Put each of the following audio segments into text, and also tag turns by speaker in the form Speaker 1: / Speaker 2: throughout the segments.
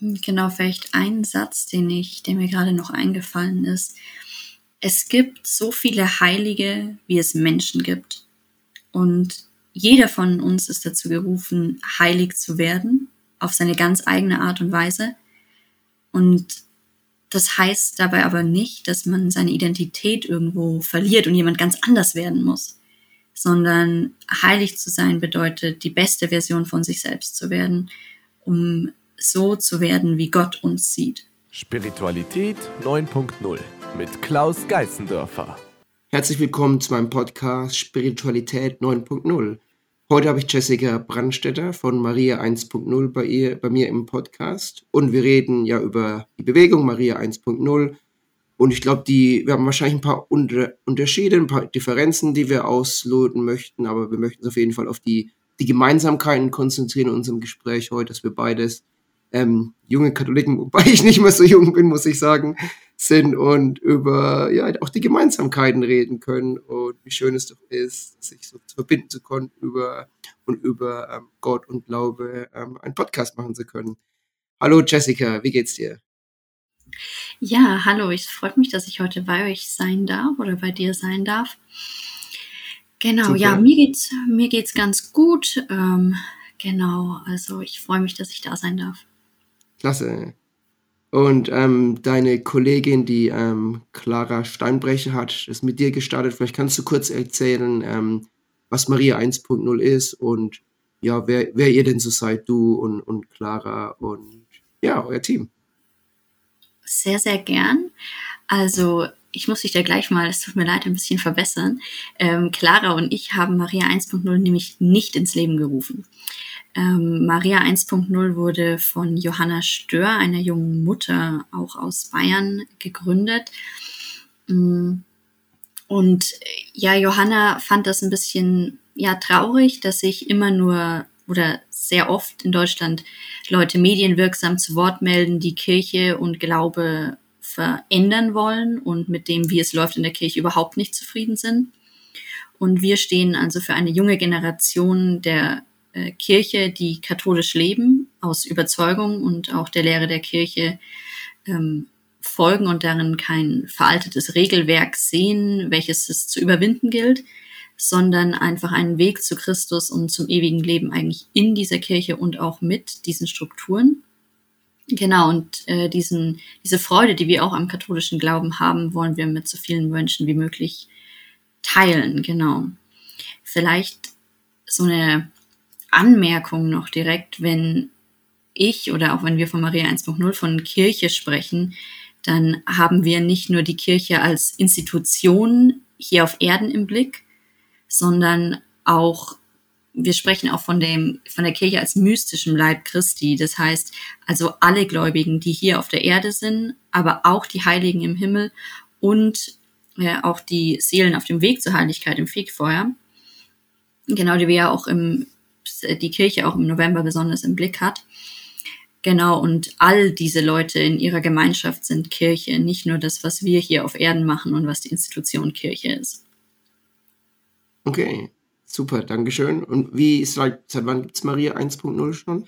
Speaker 1: Genau, vielleicht ein Satz, den ich, der mir gerade noch eingefallen ist. Es gibt so viele Heilige, wie es Menschen gibt. Und jeder von uns ist dazu gerufen, heilig zu werden, auf seine ganz eigene Art und Weise. Und das heißt dabei aber nicht, dass man seine Identität irgendwo verliert und jemand ganz anders werden muss, sondern heilig zu sein bedeutet, die beste Version von sich selbst zu werden, um so zu werden, wie Gott uns sieht.
Speaker 2: Spiritualität 9.0 mit Klaus Geißendörfer.
Speaker 3: Herzlich willkommen zu meinem Podcast Spiritualität 9.0. Heute habe ich Jessica Brandstetter von Maria 1.0 bei, ihr, bei mir im Podcast und wir reden ja über die Bewegung Maria 1.0 und ich glaube, wir haben wahrscheinlich ein paar Unter Unterschiede, ein paar Differenzen, die wir ausloten möchten, aber wir möchten uns auf jeden Fall auf die, die Gemeinsamkeiten konzentrieren in unserem Gespräch heute, dass wir beides ähm, junge Katholiken, wobei ich nicht mehr so jung bin, muss ich sagen, sind und über ja auch die Gemeinsamkeiten reden können und wie schön es doch ist, sich so verbinden zu können über und über ähm, Gott und Glaube ähm, einen Podcast machen zu können. Hallo Jessica, wie geht's dir?
Speaker 1: Ja, hallo, ich freue mich, dass ich heute bei euch sein darf oder bei dir sein darf. Genau, Super. ja, mir geht's mir geht's ganz gut. Ähm, genau, also ich freue mich, dass ich da sein darf.
Speaker 3: Klasse. Und ähm, deine Kollegin, die ähm, Clara Steinbrecher hat, ist mit dir gestartet. Vielleicht kannst du kurz erzählen, ähm, was Maria 1.0 ist und ja, wer, wer ihr denn so seid, du und, und Clara und ja, euer Team.
Speaker 1: Sehr, sehr gern. Also ich muss dich da gleich mal, es tut mir leid, ein bisschen verbessern. Ähm, Clara und ich haben Maria 1.0 nämlich nicht ins Leben gerufen. Ähm, Maria 1.0 wurde von Johanna Stör, einer jungen Mutter, auch aus Bayern, gegründet. Mm. Und ja, Johanna fand das ein bisschen ja traurig, dass sich immer nur oder sehr oft in Deutschland Leute medienwirksam zu Wort melden, die Kirche und Glaube verändern wollen und mit dem, wie es läuft in der Kirche, überhaupt nicht zufrieden sind. Und wir stehen also für eine junge Generation der äh, Kirche, die katholisch leben, aus Überzeugung und auch der Lehre der Kirche ähm, folgen und darin kein veraltetes Regelwerk sehen, welches es zu überwinden gilt, sondern einfach einen Weg zu Christus und zum ewigen Leben eigentlich in dieser Kirche und auch mit diesen Strukturen. Genau, und äh, diesen, diese Freude, die wir auch am katholischen Glauben haben, wollen wir mit so vielen Menschen wie möglich teilen. Genau. Vielleicht so eine Anmerkung noch direkt, wenn ich oder auch wenn wir von Maria 1.0 von Kirche sprechen, dann haben wir nicht nur die Kirche als Institution hier auf Erden im Blick, sondern auch wir sprechen auch von dem, von der Kirche als mystischem Leib Christi. Das heißt, also alle Gläubigen, die hier auf der Erde sind, aber auch die Heiligen im Himmel und äh, auch die Seelen auf dem Weg zur Heiligkeit im Fegfeuer. Genau, die wir ja auch im die Kirche auch im November besonders im Blick hat. Genau, und all diese Leute in ihrer Gemeinschaft sind Kirche, nicht nur das, was wir hier auf Erden machen und was die Institution Kirche ist.
Speaker 3: Okay, super, Dankeschön. Und wie seit, seit wann gibt es Maria 1.0 schon?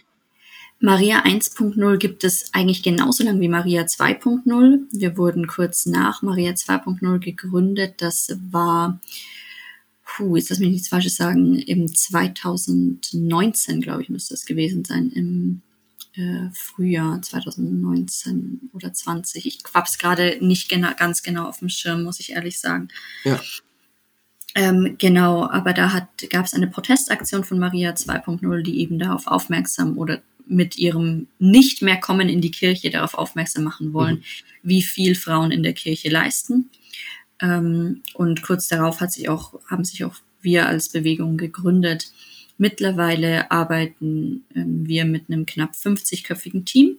Speaker 1: Maria 1.0 gibt es eigentlich genauso lang wie Maria 2.0. Wir wurden kurz nach Maria 2.0 gegründet. Das war puh, jetzt lass mich nichts Falsches sagen, im 2019, glaube ich, müsste es gewesen sein, im äh, Frühjahr 2019 oder 20. Ich hab's gerade nicht genau, ganz genau auf dem Schirm, muss ich ehrlich sagen. Ja. Ähm, genau, aber da gab es eine Protestaktion von Maria 2.0, die eben darauf aufmerksam oder mit ihrem nicht mehr kommen in die Kirche darauf aufmerksam machen wollen, mhm. wie viel Frauen in der Kirche leisten. Ähm, und kurz darauf hat sich auch, haben sich auch wir als Bewegung gegründet. Mittlerweile arbeiten ähm, wir mit einem knapp 50-köpfigen Team.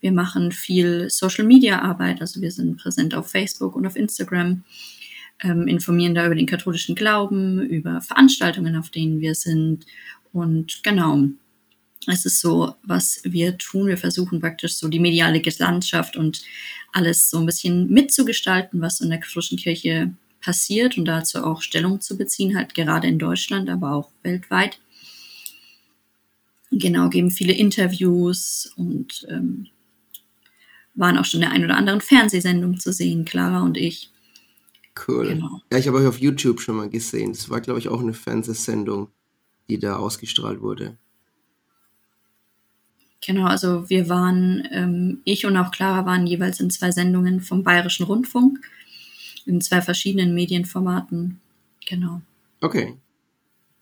Speaker 1: Wir machen viel Social-Media-Arbeit, also wir sind präsent auf Facebook und auf Instagram, ähm, informieren da über den katholischen Glauben, über Veranstaltungen, auf denen wir sind. Und genau, es ist so, was wir tun. Wir versuchen praktisch so die mediale Landschaft und alles so ein bisschen mitzugestalten, was in der katholischen Kirche passiert und dazu auch Stellung zu beziehen, halt gerade in Deutschland, aber auch weltweit. genau, geben viele Interviews und ähm, waren auch schon in der ein oder anderen Fernsehsendung zu sehen, Clara und ich.
Speaker 3: Cool. Genau. Ja, ich habe euch auf YouTube schon mal gesehen. Das war, glaube ich, auch eine Fernsehsendung, die da ausgestrahlt wurde.
Speaker 1: Genau, also wir waren, ähm, ich und auch Clara waren jeweils in zwei Sendungen vom Bayerischen Rundfunk, in zwei verschiedenen Medienformaten. Genau.
Speaker 3: Okay.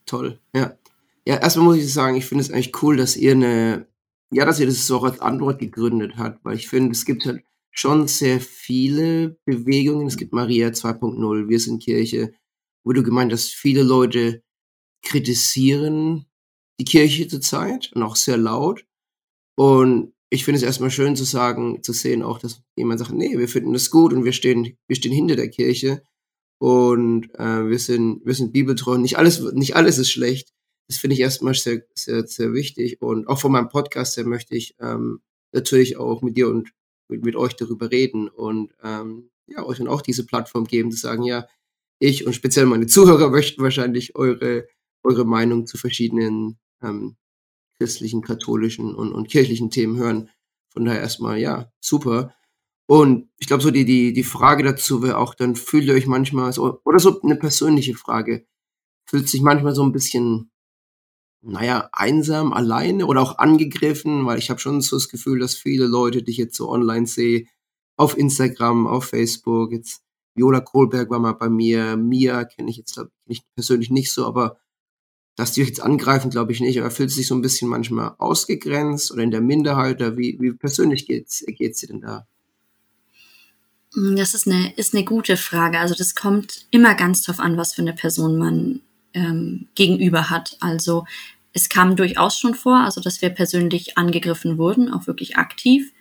Speaker 3: Toll. Ja. Ja, erstmal muss ich sagen, ich finde es eigentlich cool, dass ihr eine, ja, dass ihr das so als Antwort gegründet habt, weil ich finde, es gibt halt schon sehr viele Bewegungen. Es gibt Maria 2.0, Wir sind Kirche, wo du gemeint hast, viele Leute kritisieren die Kirche zurzeit und auch sehr laut. Und ich finde es erstmal schön zu sagen, zu sehen auch, dass jemand sagt, nee, wir finden das gut und wir stehen, wir stehen hinter der Kirche und äh, wir sind, wir sind bibeltreu. Nicht alles, nicht alles ist schlecht das finde ich erstmal sehr, sehr, sehr wichtig. Und auch von meinem Podcast her möchte ich ähm, natürlich auch mit dir und mit, mit euch darüber reden und ähm, ja, euch dann auch diese Plattform geben, zu sagen, ja, ich und speziell meine Zuhörer möchten wahrscheinlich eure, eure Meinung zu verschiedenen ähm, christlichen, katholischen und, und kirchlichen Themen hören. Von daher erstmal, ja, super. Und ich glaube, so die, die, die Frage dazu wäre auch, dann fühlt ihr euch manchmal so, oder so eine persönliche Frage, fühlt sich manchmal so ein bisschen naja, einsam, alleine oder auch angegriffen, weil ich habe schon so das Gefühl, dass viele Leute, die ich jetzt so online sehe, auf Instagram, auf Facebook, jetzt Viola Kohlberg war mal bei mir, Mia kenne ich jetzt glaub ich persönlich nicht so, aber dass die euch jetzt angreifen, glaube ich nicht, aber fühlt sich so ein bisschen manchmal ausgegrenzt oder in der Minderheit oder wie, wie persönlich geht's, geht's dir denn da?
Speaker 1: Hm, das ist eine, ist eine gute Frage. Also das kommt immer ganz drauf an, was für eine Person man ähm, gegenüber hat. Also es kam durchaus schon vor, also dass wir persönlich angegriffen wurden, auch wirklich aktiv.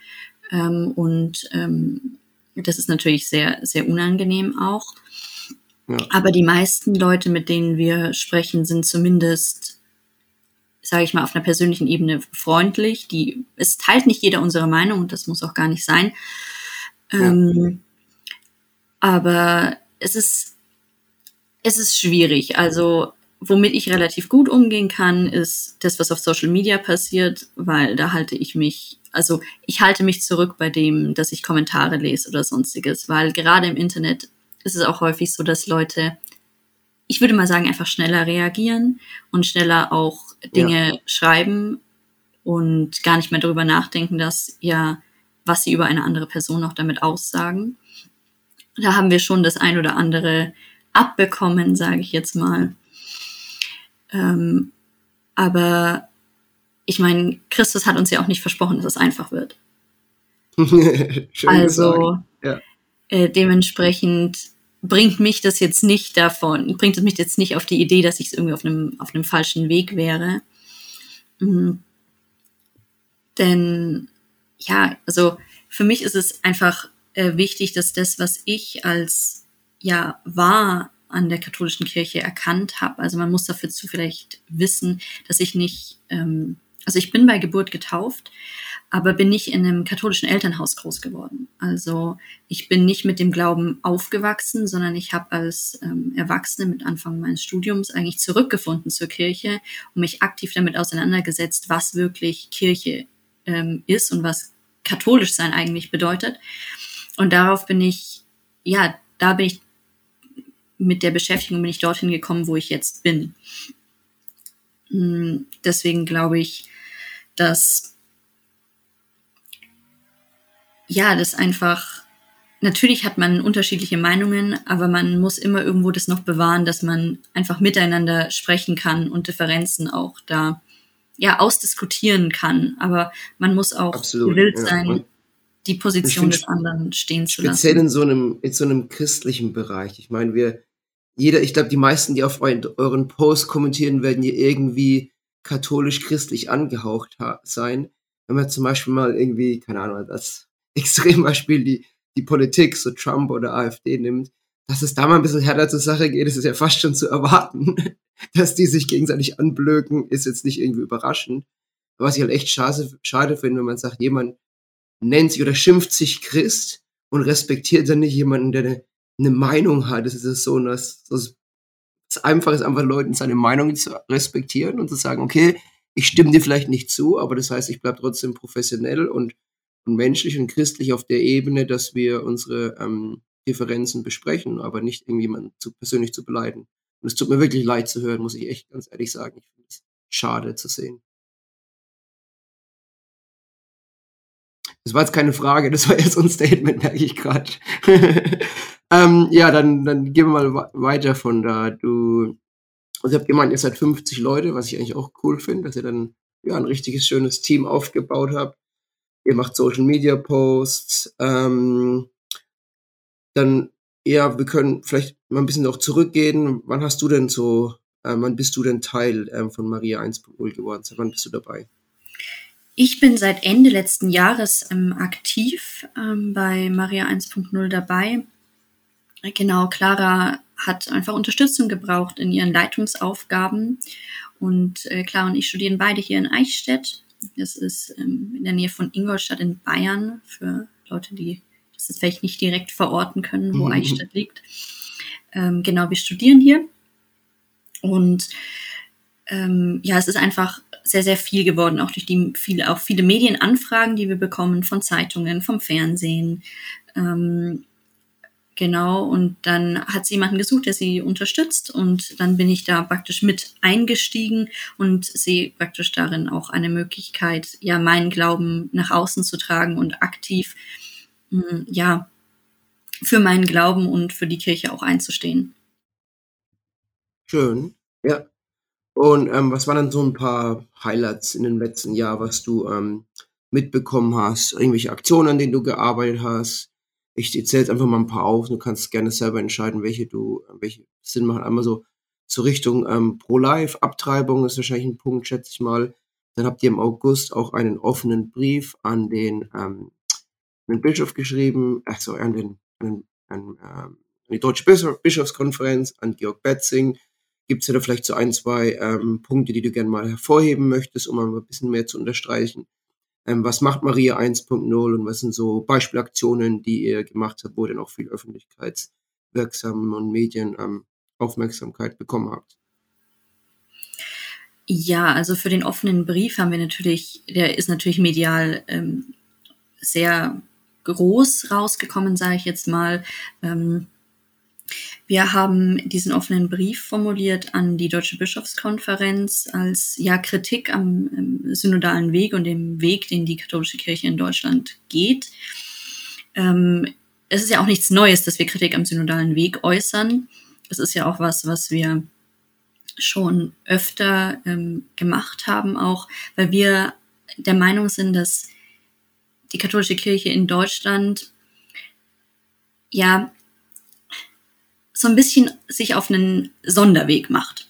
Speaker 1: Ähm, und ähm, das ist natürlich sehr, sehr unangenehm auch. Ja. Aber die meisten Leute, mit denen wir sprechen, sind zumindest, sage ich mal, auf einer persönlichen Ebene freundlich. Die, es teilt nicht jeder unsere Meinung und das muss auch gar nicht sein. Ja. Ähm, aber es ist es ist schwierig. Also womit ich relativ gut umgehen kann, ist das, was auf Social Media passiert, weil da halte ich mich, also ich halte mich zurück bei dem, dass ich Kommentare lese oder sonstiges, weil gerade im Internet ist es auch häufig so, dass Leute, ich würde mal sagen, einfach schneller reagieren und schneller auch Dinge ja. schreiben und gar nicht mehr darüber nachdenken, dass ja, was sie über eine andere Person auch damit aussagen. Da haben wir schon das ein oder andere abbekommen, sage ich jetzt mal. Ähm, aber ich meine, Christus hat uns ja auch nicht versprochen, dass es einfach wird. also ja. äh, dementsprechend bringt mich das jetzt nicht davon, bringt es mich jetzt nicht auf die Idee, dass ich irgendwie auf einem, auf einem falschen Weg wäre. Mhm. Denn ja, also für mich ist es einfach äh, wichtig, dass das, was ich als ja wahr an der katholischen Kirche erkannt habe. Also man muss dafür zu vielleicht wissen, dass ich nicht, ähm, also ich bin bei Geburt getauft, aber bin nicht in einem katholischen Elternhaus groß geworden. Also ich bin nicht mit dem Glauben aufgewachsen, sondern ich habe als ähm, Erwachsene mit Anfang meines Studiums eigentlich zurückgefunden zur Kirche und mich aktiv damit auseinandergesetzt, was wirklich Kirche ähm, ist und was katholisch sein eigentlich bedeutet. Und darauf bin ich, ja, da bin ich mit der Beschäftigung bin ich dorthin gekommen, wo ich jetzt bin. Hm, deswegen glaube ich, dass ja, das einfach natürlich hat man unterschiedliche Meinungen, aber man muss immer irgendwo das noch bewahren, dass man einfach miteinander sprechen kann und Differenzen auch da ja ausdiskutieren kann. Aber man muss auch Absolut, gewillt sein, ja. die Position des anderen stehen zu lassen.
Speaker 3: Speziell in so einem in so einem christlichen Bereich. Ich meine, wir jeder, ich glaube, die meisten, die auf euren Post kommentieren, werden hier irgendwie katholisch-christlich angehaucht sein. Wenn man zum Beispiel mal irgendwie, keine Ahnung, das Extrembeispiel die, die Politik, so Trump oder AfD nimmt, dass es da mal ein bisschen härter zur Sache geht, ist es ja fast schon zu erwarten. dass die sich gegenseitig anblöken, ist jetzt nicht irgendwie überraschend. Was ich halt echt schade, schade finde, wenn man sagt, jemand nennt sich oder schimpft sich Christ und respektiert dann nicht jemanden, der eine eine Meinung hat. Es ist so, dass, dass es einfach ist, einfach Leuten seine Meinung zu respektieren und zu sagen, okay, ich stimme dir vielleicht nicht zu, aber das heißt, ich bleibe trotzdem professionell und, und menschlich und christlich auf der Ebene, dass wir unsere ähm, Differenzen besprechen, aber nicht irgendjemanden zu, persönlich zu beleiden. Und es tut mir wirklich leid zu hören, muss ich echt ganz ehrlich sagen. Ich finde es schade zu sehen. Das war jetzt keine Frage, das war jetzt so ein Statement, merke ich gerade. ähm, ja, dann, dann gehen wir mal weiter von da. Du, also ihr habt gemeint, ihr seid 50 Leute, was ich eigentlich auch cool finde, dass ihr dann ja ein richtiges, schönes Team aufgebaut habt. Ihr macht Social Media Posts. Ähm, dann, ja, wir können vielleicht mal ein bisschen noch zurückgehen. Wann hast du denn so, äh, wann bist du denn Teil ähm, von Maria 1.0 geworden? Seit wann bist du dabei?
Speaker 1: Ich bin seit Ende letzten Jahres ähm, aktiv ähm, bei Maria 1.0 dabei. Genau, Clara hat einfach Unterstützung gebraucht in ihren Leitungsaufgaben. Und äh, Clara und ich studieren beide hier in Eichstätt. Das ist ähm, in der Nähe von Ingolstadt in Bayern, für Leute, die das jetzt vielleicht nicht direkt verorten können, wo mhm. Eichstätt liegt. Ähm, genau, wir studieren hier. Und ähm, ja, es ist einfach sehr, sehr viel geworden, auch durch die viele, auch viele Medienanfragen, die wir bekommen von Zeitungen, vom Fernsehen. Ähm, genau, und dann hat sie jemanden gesucht, der sie unterstützt und dann bin ich da praktisch mit eingestiegen und sehe praktisch darin auch eine Möglichkeit, ja, meinen Glauben nach außen zu tragen und aktiv, mh, hm, ja, für meinen Glauben und für die Kirche auch einzustehen.
Speaker 3: Schön. Ja, und ähm, was waren dann so ein paar Highlights in dem letzten Jahr, was du ähm, mitbekommen hast? Irgendwelche Aktionen, an denen du gearbeitet hast? Ich zähle jetzt einfach mal ein paar auf. Du kannst gerne selber entscheiden, welche du, welche Sinn machen. Einmal so, so Richtung ähm, Pro-Life, Abtreibung ist wahrscheinlich ein Punkt, schätze ich mal. Dann habt ihr im August auch einen offenen Brief an den, ähm, den Bischof geschrieben, also an den, an, an, ähm, an die Deutsche Bischofskonferenz, an Georg Betzing, Gibt es da vielleicht so ein, zwei ähm, Punkte, die du gerne mal hervorheben möchtest, um ein bisschen mehr zu unterstreichen? Ähm, was macht Maria 1.0 und was sind so Beispielaktionen, die ihr gemacht habt, wo ihr dann auch viel öffentlichkeitswirksam und Medien ähm, Aufmerksamkeit bekommen habt?
Speaker 1: Ja, also für den offenen Brief haben wir natürlich, der ist natürlich medial ähm, sehr groß rausgekommen, sage ich jetzt mal. Ähm, wir haben diesen offenen Brief formuliert an die Deutsche Bischofskonferenz als ja Kritik am, synodalen Weg und dem Weg, den die katholische Kirche in Deutschland geht. Ähm, es ist ja auch nichts Neues, dass wir Kritik am synodalen Weg äußern. Es ist ja auch was, was wir schon öfter ähm, gemacht haben, auch weil wir der Meinung sind, dass die katholische Kirche in Deutschland ja so ein bisschen sich auf einen Sonderweg macht.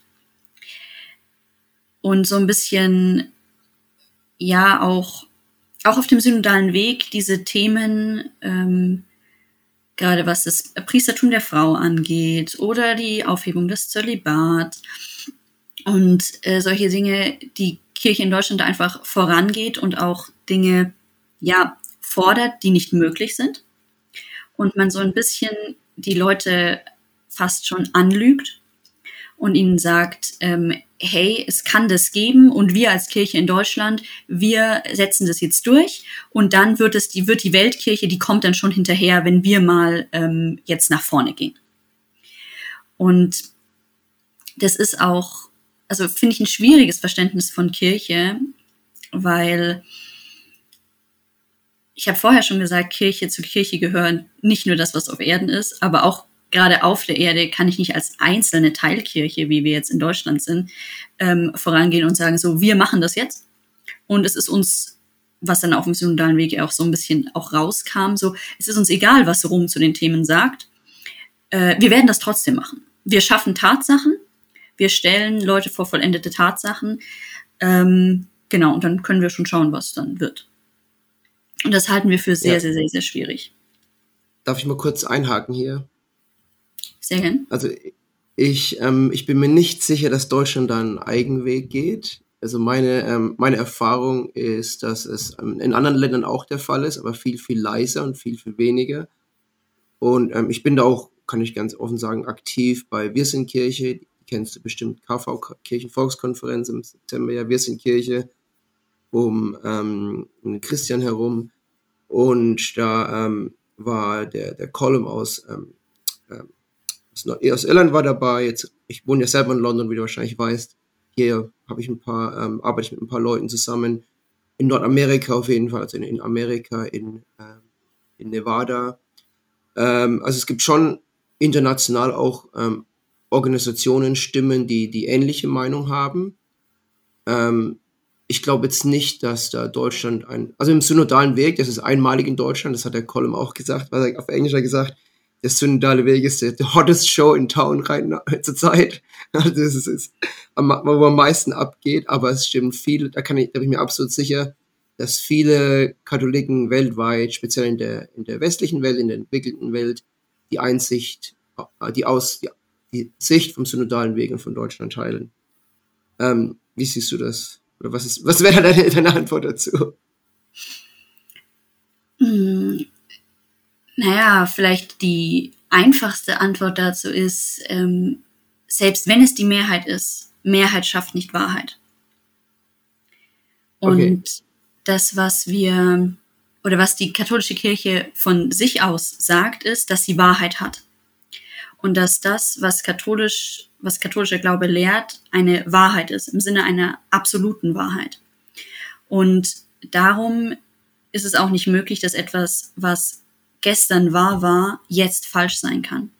Speaker 1: Und so ein bisschen, ja, auch, auch auf dem synodalen Weg diese Themen, ähm, gerade was das Priestertum der Frau angeht oder die Aufhebung des Zölibat und äh, solche Dinge, die Kirche in Deutschland einfach vorangeht und auch Dinge, ja, fordert, die nicht möglich sind. Und man so ein bisschen die Leute fast schon anlügt und ihnen sagt, ähm, hey, es kann das geben und wir als Kirche in Deutschland, wir setzen das jetzt durch und dann wird es, die wird die Weltkirche, die kommt dann schon hinterher, wenn wir mal ähm, jetzt nach vorne gehen. Und das ist auch, also finde ich ein schwieriges Verständnis von Kirche, weil ich habe vorher schon gesagt, Kirche zu Kirche gehören nicht nur das, was auf Erden ist, aber auch gerade auf der Erde kann ich nicht als einzelne Teilkirche, wie wir jetzt in Deutschland sind, ähm, vorangehen und sagen, so, wir machen das jetzt. Und es ist uns, was dann auf dem synodalen Weg auch so ein bisschen auch rauskam, so, es ist uns egal, was Rom zu den Themen sagt. Äh, wir werden das trotzdem machen. Wir schaffen Tatsachen, wir stellen Leute vor vollendete Tatsachen. Ähm, genau, und dann können wir schon schauen, was dann wird. Und das halten wir für sehr, ja. sehr, sehr, sehr schwierig.
Speaker 3: Darf ich mal kurz einhaken hier?
Speaker 1: Sehr gern.
Speaker 3: Also ich, ähm, ich bin mir nicht sicher, dass Deutschland da einen Eigenweg geht. Also meine, ähm, meine Erfahrung ist, dass es ähm, in anderen Ländern auch der Fall ist, aber viel, viel leiser und viel, viel weniger. Und ähm, ich bin da auch, kann ich ganz offen sagen, aktiv bei Wir sind Kirche. Kennst du bestimmt, KV Kirchenvolkskonferenz im September, ja, wir sind Kirche, um, ähm, Christian herum. Und da ähm, war der, der Column aus, ähm, ähm, aus Irland war dabei. Jetzt, ich wohne ja selber in London, wie du wahrscheinlich weißt. Hier habe ich ein paar, ähm, arbeite ich mit ein paar Leuten zusammen. In Nordamerika auf jeden Fall, also in, in Amerika, in, ähm, in Nevada. Ähm, also es gibt schon international auch ähm, Organisationen, Stimmen, die die ähnliche Meinung haben. Ähm, ich glaube jetzt nicht, dass da Deutschland ein, also im synodalen Weg, das ist einmalig in Deutschland, das hat der Column auch gesagt, was er auf Englisch hat gesagt, der synodale Weg ist der, der hottest Show in Town rein zur Zeit. Also das ist, ist wo am meisten abgeht, aber es stimmt viel, da kann ich, da bin ich mir absolut sicher, dass viele Katholiken weltweit, speziell in der, in der westlichen Welt, in der entwickelten Welt, die Einsicht, die Aus, die, die Sicht vom synodalen Weg und von Deutschland teilen. Ähm, wie siehst du das? Oder was ist, was wäre deine, deine Antwort dazu?
Speaker 1: Hm, naja, vielleicht die einfachste Antwort dazu ist, ähm, selbst wenn es die Mehrheit ist, Mehrheit schafft nicht Wahrheit. Und okay. das, was wir oder was die katholische Kirche von sich aus sagt, ist, dass sie Wahrheit hat. Und dass das, was katholisch, was katholischer Glaube lehrt, eine Wahrheit ist, im Sinne einer absoluten Wahrheit. Und darum ist es auch nicht möglich, dass etwas, was gestern wahr war, jetzt falsch sein kann.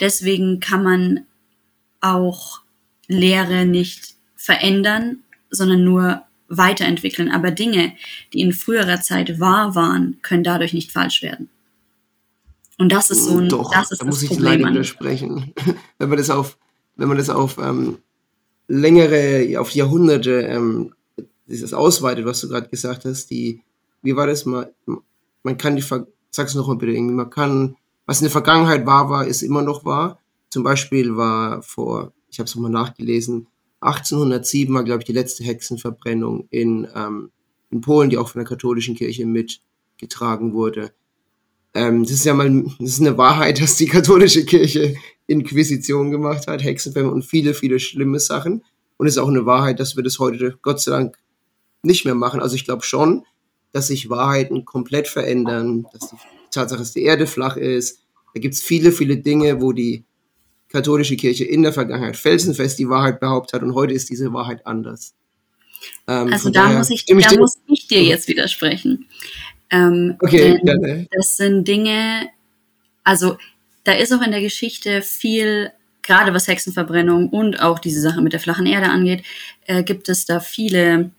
Speaker 1: Deswegen kann man auch Lehre nicht verändern, sondern nur weiterentwickeln. Aber Dinge, die in früherer Zeit wahr waren, können dadurch nicht falsch werden. Und das ist so ein,
Speaker 3: Doch,
Speaker 1: das ist
Speaker 3: da muss
Speaker 1: das
Speaker 3: ich
Speaker 1: Problem.
Speaker 3: leider widersprechen. wenn man das auf, wenn man das auf ähm, längere, auf Jahrhunderte ähm, dieses ausweitet, was du gerade gesagt hast, die, wie war das mal, man kann die, sag's noch mal bitte irgendwie, man kann, was in der Vergangenheit wahr war, ist immer noch wahr. Zum Beispiel war vor, ich habe es nochmal nachgelesen, 1807 war, glaube ich, die letzte Hexenverbrennung in, ähm, in Polen, die auch von der katholischen Kirche mitgetragen wurde. Ähm, das ist ja mal das ist eine Wahrheit, dass die katholische Kirche Inquisition gemacht hat, Hexenverbrennung und viele, viele schlimme Sachen. Und es ist auch eine Wahrheit, dass wir das heute Gott sei Dank nicht mehr machen. Also ich glaube schon, dass sich Wahrheiten komplett verändern, dass die Tatsache, dass die Erde flach ist. Da gibt es viele, viele Dinge, wo die katholische Kirche in der Vergangenheit felsenfest die Wahrheit behauptet hat und heute ist diese Wahrheit anders.
Speaker 1: Ähm, also da, muss ich, da muss ich dir jetzt widersprechen. Ähm,
Speaker 3: okay, gerne.
Speaker 1: Das sind Dinge, also da ist auch in der Geschichte viel, gerade was Hexenverbrennung und auch diese Sache mit der flachen Erde angeht, äh, gibt es da viele,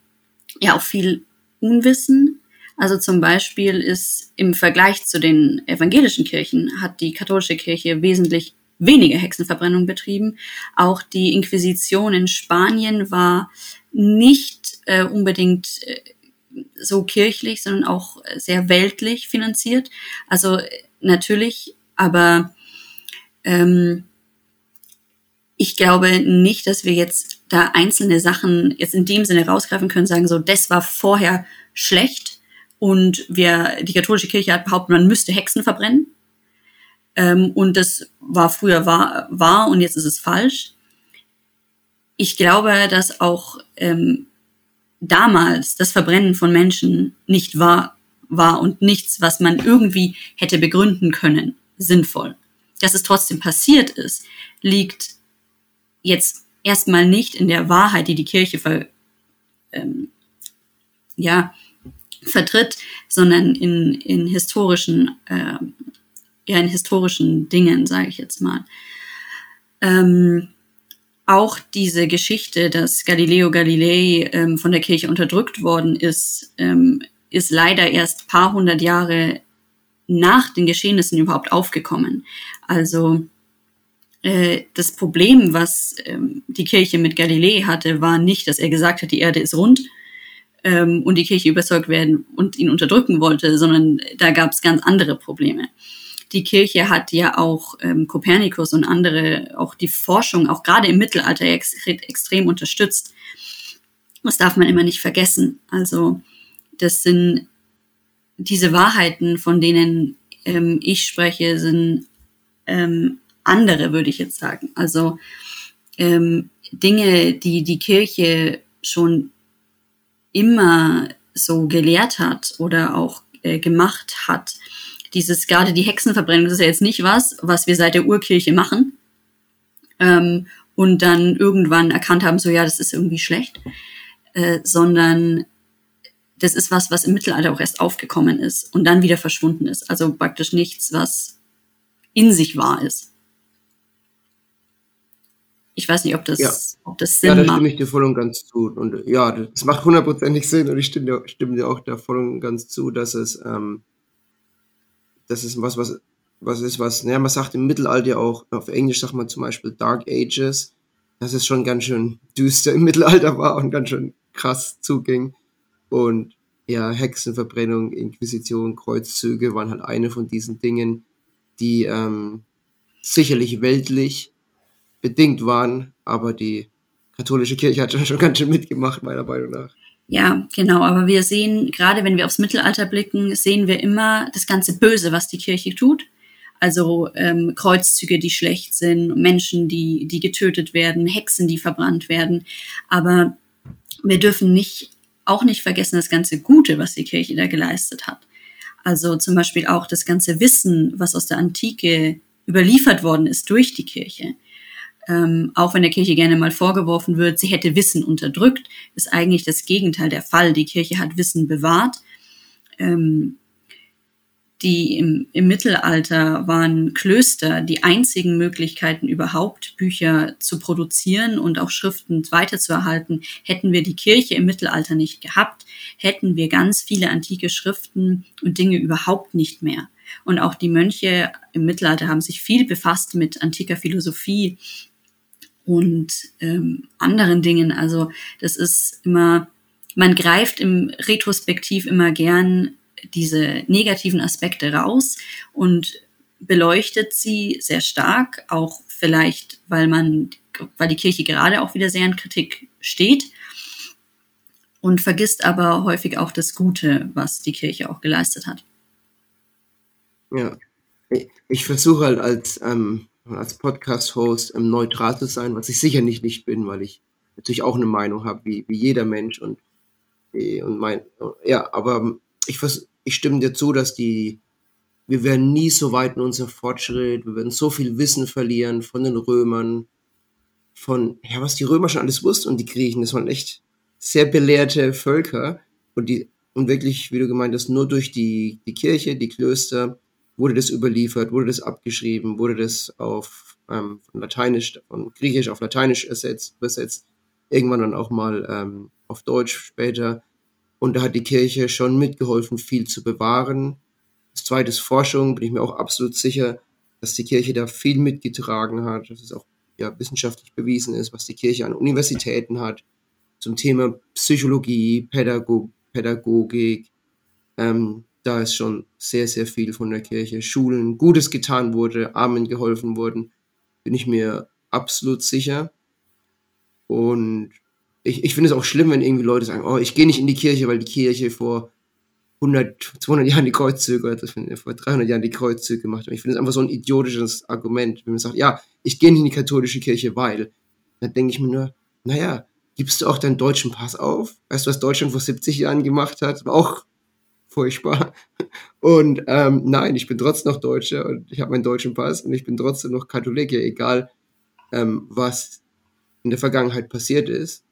Speaker 1: ja auch viel Unwissen. Also zum Beispiel ist im Vergleich zu den evangelischen Kirchen hat die katholische Kirche wesentlich weniger Hexenverbrennung betrieben. Auch die Inquisition in Spanien war nicht äh, unbedingt äh, so kirchlich, sondern auch sehr weltlich finanziert. Also natürlich, aber ähm, ich glaube nicht, dass wir jetzt da einzelne Sachen jetzt in dem Sinne rausgreifen können, sagen so, das war vorher schlecht und wir, die katholische Kirche hat behauptet, man müsste Hexen verbrennen. Ähm, und das war früher wahr, wahr und jetzt ist es falsch. Ich glaube, dass auch ähm, damals das Verbrennen von Menschen nicht wahr war und nichts, was man irgendwie hätte begründen können, sinnvoll. Dass es trotzdem passiert ist, liegt jetzt erstmal nicht in der Wahrheit, die die Kirche ver, ähm, ja, vertritt, sondern in, in historischen äh, eher in historischen Dingen, sage ich jetzt mal. Ähm, auch diese Geschichte, dass Galileo Galilei ähm, von der Kirche unterdrückt worden ist, ähm, ist leider erst paar hundert Jahre nach den Geschehnissen überhaupt aufgekommen. Also das Problem, was ähm, die Kirche mit Galilei hatte, war nicht, dass er gesagt hat, die Erde ist rund ähm, und die Kirche überzeugt werden und ihn unterdrücken wollte, sondern da gab es ganz andere Probleme die Kirche hat ja auch ähm, Kopernikus und andere, auch die Forschung, auch gerade im Mittelalter ex extrem unterstützt. Das darf man immer nicht vergessen. Also das sind diese Wahrheiten, von denen ich spreche, sind andere, würde ich jetzt sagen. Also ähm, Dinge, die die Kirche schon immer so gelehrt hat oder auch äh, gemacht hat. Dieses gerade die Hexenverbrennung, das ist ja jetzt nicht was, was wir seit der Urkirche machen ähm, und dann irgendwann erkannt haben, so ja, das ist irgendwie schlecht, äh, sondern das ist was, was im Mittelalter auch erst aufgekommen ist und dann wieder verschwunden ist. Also praktisch nichts, was in sich wahr ist. Ich weiß nicht, ob das,
Speaker 3: Ja.
Speaker 1: ob das Sinn
Speaker 3: Ja, da
Speaker 1: macht.
Speaker 3: stimme ich dir voll und ganz zu. Und ja, das macht hundertprozentig Sinn und ich stimme dir, stimme dir auch da voll und ganz zu, dass es, ähm, das ist was, was, was ist was, naja, man sagt im Mittelalter auch, auf Englisch sagt man zum Beispiel Dark Ages, dass es schon ganz schön düster im Mittelalter war und ganz schön krass zuging. Und ja, Hexenverbrennung, Inquisition, Kreuzzüge waren halt eine von diesen Dingen, die ähm, sicherlich weltlich bedingt waren, aber die katholische Kirche hat schon ganz schön mitgemacht, meiner Meinung nach.
Speaker 1: Ja, genau. Aber wir sehen, gerade wenn wir aufs Mittelalter blicken, sehen wir immer das ganze Böse, was die Kirche tut. Also ähm, Kreuzzüge, die schlecht sind, Menschen, die, die getötet werden, Hexen, die verbrannt werden. Aber wir dürfen nicht, auch nicht vergessen, das ganze Gute, was die Kirche da geleistet hat. Also zum Beispiel auch das ganze Wissen, was aus der Antike überliefert worden ist durch die Kirche. Ähm, auch wenn der Kirche gerne mal vorgeworfen wird, sie hätte Wissen unterdrückt, ist eigentlich das Gegenteil der Fall. Die Kirche hat Wissen bewahrt. Ähm, die im, im Mittelalter waren Klöster die einzigen Möglichkeiten überhaupt, Bücher zu produzieren und auch Schriften weiterzuerhalten. Hätten wir die Kirche im Mittelalter nicht gehabt, hätten wir ganz viele antike Schriften und Dinge überhaupt nicht mehr. Und auch die Mönche im Mittelalter haben sich viel befasst mit antiker Philosophie und ähm, anderen Dingen. Also das ist immer, man greift im Retrospektiv immer gern diese negativen Aspekte raus und beleuchtet sie sehr stark, auch vielleicht, weil man, weil die Kirche gerade auch wieder sehr in Kritik steht und vergisst aber häufig auch das Gute, was die Kirche auch geleistet hat.
Speaker 3: Ja. Ich, versuche halt als, ähm, als Podcast-Host ähm, neutral zu sein, was ich sicher nicht, nicht bin, weil ich natürlich auch eine Meinung habe, wie, wie jeder Mensch und, äh, und mein, ja, aber ich, vers ich stimme dir zu, dass die, wir werden nie so weit in unserem Fortschritt, wir werden so viel Wissen verlieren von den Römern, von, ja, was die Römer schon alles wussten und die Griechen, das waren echt sehr belehrte Völker und die, und wirklich, wie du gemeint hast, nur durch die, die Kirche, die Klöster, wurde das überliefert, wurde das abgeschrieben, wurde das auf ähm, von Lateinisch, von Griechisch auf Lateinisch ersetzt, übersetzt, irgendwann dann auch mal ähm, auf Deutsch später. Und da hat die Kirche schon mitgeholfen, viel zu bewahren. Das zweite ist Forschung, bin ich mir auch absolut sicher, dass die Kirche da viel mitgetragen hat, dass es auch ja, wissenschaftlich bewiesen ist, was die Kirche an Universitäten hat, zum Thema Psychologie, Pädago Pädagogik. Ähm, da ist schon sehr, sehr viel von der Kirche. Schulen, Gutes getan wurde, Armen geholfen wurden, bin ich mir absolut sicher. Und ich, ich finde es auch schlimm, wenn irgendwie Leute sagen, oh, ich gehe nicht in die Kirche, weil die Kirche vor 100, 200 Jahren die Kreuzzüge, das vor 300 Jahren die Kreuzzüge gemacht hat. Ich finde es einfach so ein idiotisches Argument, wenn man sagt, ja, ich gehe nicht in die katholische Kirche, weil. Dann denke ich mir nur, naja, gibst du auch deinen deutschen Pass auf? Weißt du, was Deutschland vor 70 Jahren gemacht hat? War auch furchtbar. Und ähm, nein, ich bin trotzdem noch Deutscher und ich habe meinen deutschen Pass und ich bin trotzdem noch Katholike, egal ähm, was in der Vergangenheit passiert ist.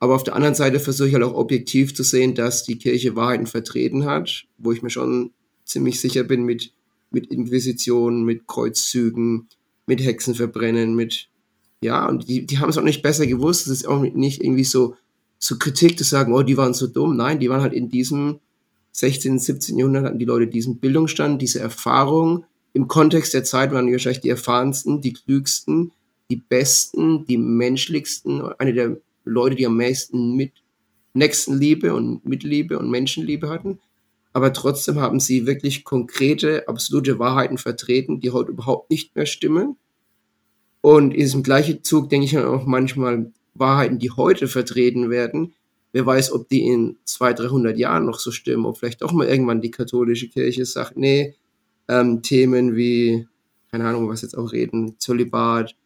Speaker 3: Aber auf der anderen Seite versuche ich halt auch objektiv zu sehen, dass die Kirche Wahrheiten vertreten hat, wo ich mir schon ziemlich sicher bin mit, mit Inquisitionen, mit Kreuzzügen, mit Hexenverbrennen, mit, ja, und die, die haben es auch nicht besser gewusst. Es ist auch nicht irgendwie so, so Kritik zu sagen, oh, die waren so dumm. Nein, die waren halt in diesem 16., 17. Jahrhundert hatten die Leute diesen Bildungsstand, diese Erfahrung. Im Kontext der Zeit waren die wahrscheinlich die erfahrensten, die klügsten, die besten, die menschlichsten, eine der Leute, die am meisten mit Nächstenliebe und Mitliebe und Menschenliebe hatten. Aber trotzdem haben sie wirklich konkrete, absolute Wahrheiten vertreten, die heute überhaupt nicht mehr stimmen. Und in diesem gleichen Zug denke ich auch manchmal Wahrheiten, die heute vertreten werden. Wer weiß, ob die in 200, 300 Jahren noch so stimmen, ob vielleicht auch mal irgendwann die katholische Kirche sagt, nee, ähm, Themen wie, keine Ahnung, was jetzt auch reden, Zölibat,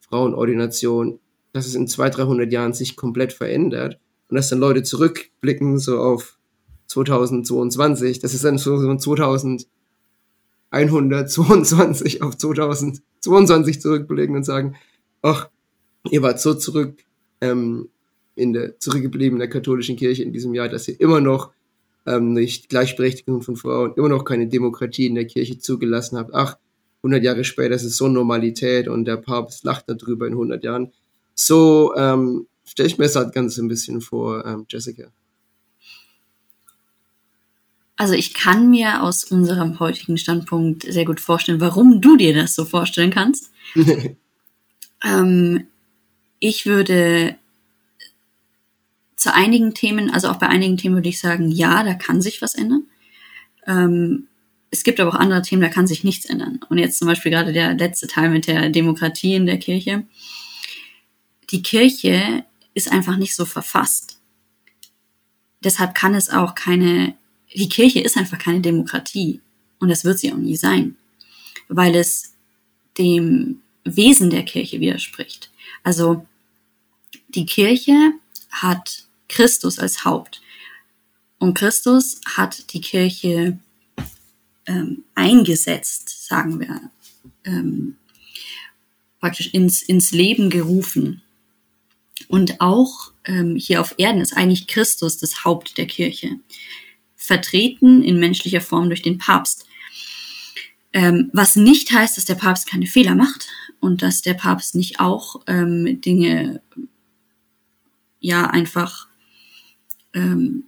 Speaker 3: Frauenordination, dass es in 200, 300 Jahren sich komplett verändert und dass dann Leute zurückblicken so auf 2022, das ist dann so, so 2122 auf 2022 zurückblicken und sagen, ach, ihr wart so zurück ähm, in der zurückgeblieben in der katholischen Kirche in diesem Jahr, dass ihr immer noch ähm, nicht Gleichberechtigung von Frauen, immer noch keine Demokratie in der Kirche zugelassen habt. Ach, 100 Jahre später ist es so Normalität und der Papst lacht darüber in 100 Jahren. So ähm, stelle ich mir das halt ganz ein bisschen vor, ähm, Jessica.
Speaker 1: Also ich kann mir aus unserem heutigen Standpunkt sehr gut vorstellen, warum du dir das so vorstellen kannst. ähm, ich würde zu einigen Themen, also auch bei einigen Themen würde ich sagen, ja, da kann sich was ändern. Ähm, es gibt aber auch andere Themen, da kann sich nichts ändern. Und jetzt zum Beispiel gerade der letzte Teil mit der Demokratie in der Kirche. Die Kirche ist einfach nicht so verfasst. Deshalb kann es auch keine, die Kirche ist einfach keine Demokratie. Und das wird sie auch nie sein. Weil es dem Wesen der Kirche widerspricht. Also, die Kirche hat Christus als Haupt. Und Christus hat die Kirche ähm, eingesetzt, sagen wir, ähm, praktisch ins, ins Leben gerufen. Und auch ähm, hier auf Erden ist eigentlich Christus das Haupt der Kirche, vertreten in menschlicher Form durch den Papst. Ähm, was nicht heißt, dass der Papst keine Fehler macht und dass der Papst nicht auch ähm, Dinge ja einfach ähm,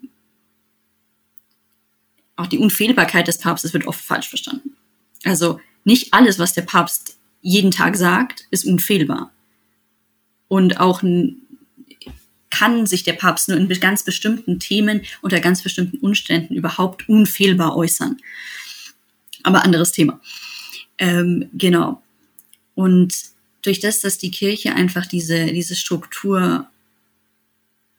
Speaker 1: auch die Unfehlbarkeit des Papstes wird oft falsch verstanden. Also nicht alles, was der Papst jeden Tag sagt, ist unfehlbar. Und auch kann sich der Papst nur in ganz bestimmten Themen unter ganz bestimmten Umständen überhaupt unfehlbar äußern. Aber anderes Thema. Ähm, genau. Und durch das, dass die Kirche einfach diese, diese Struktur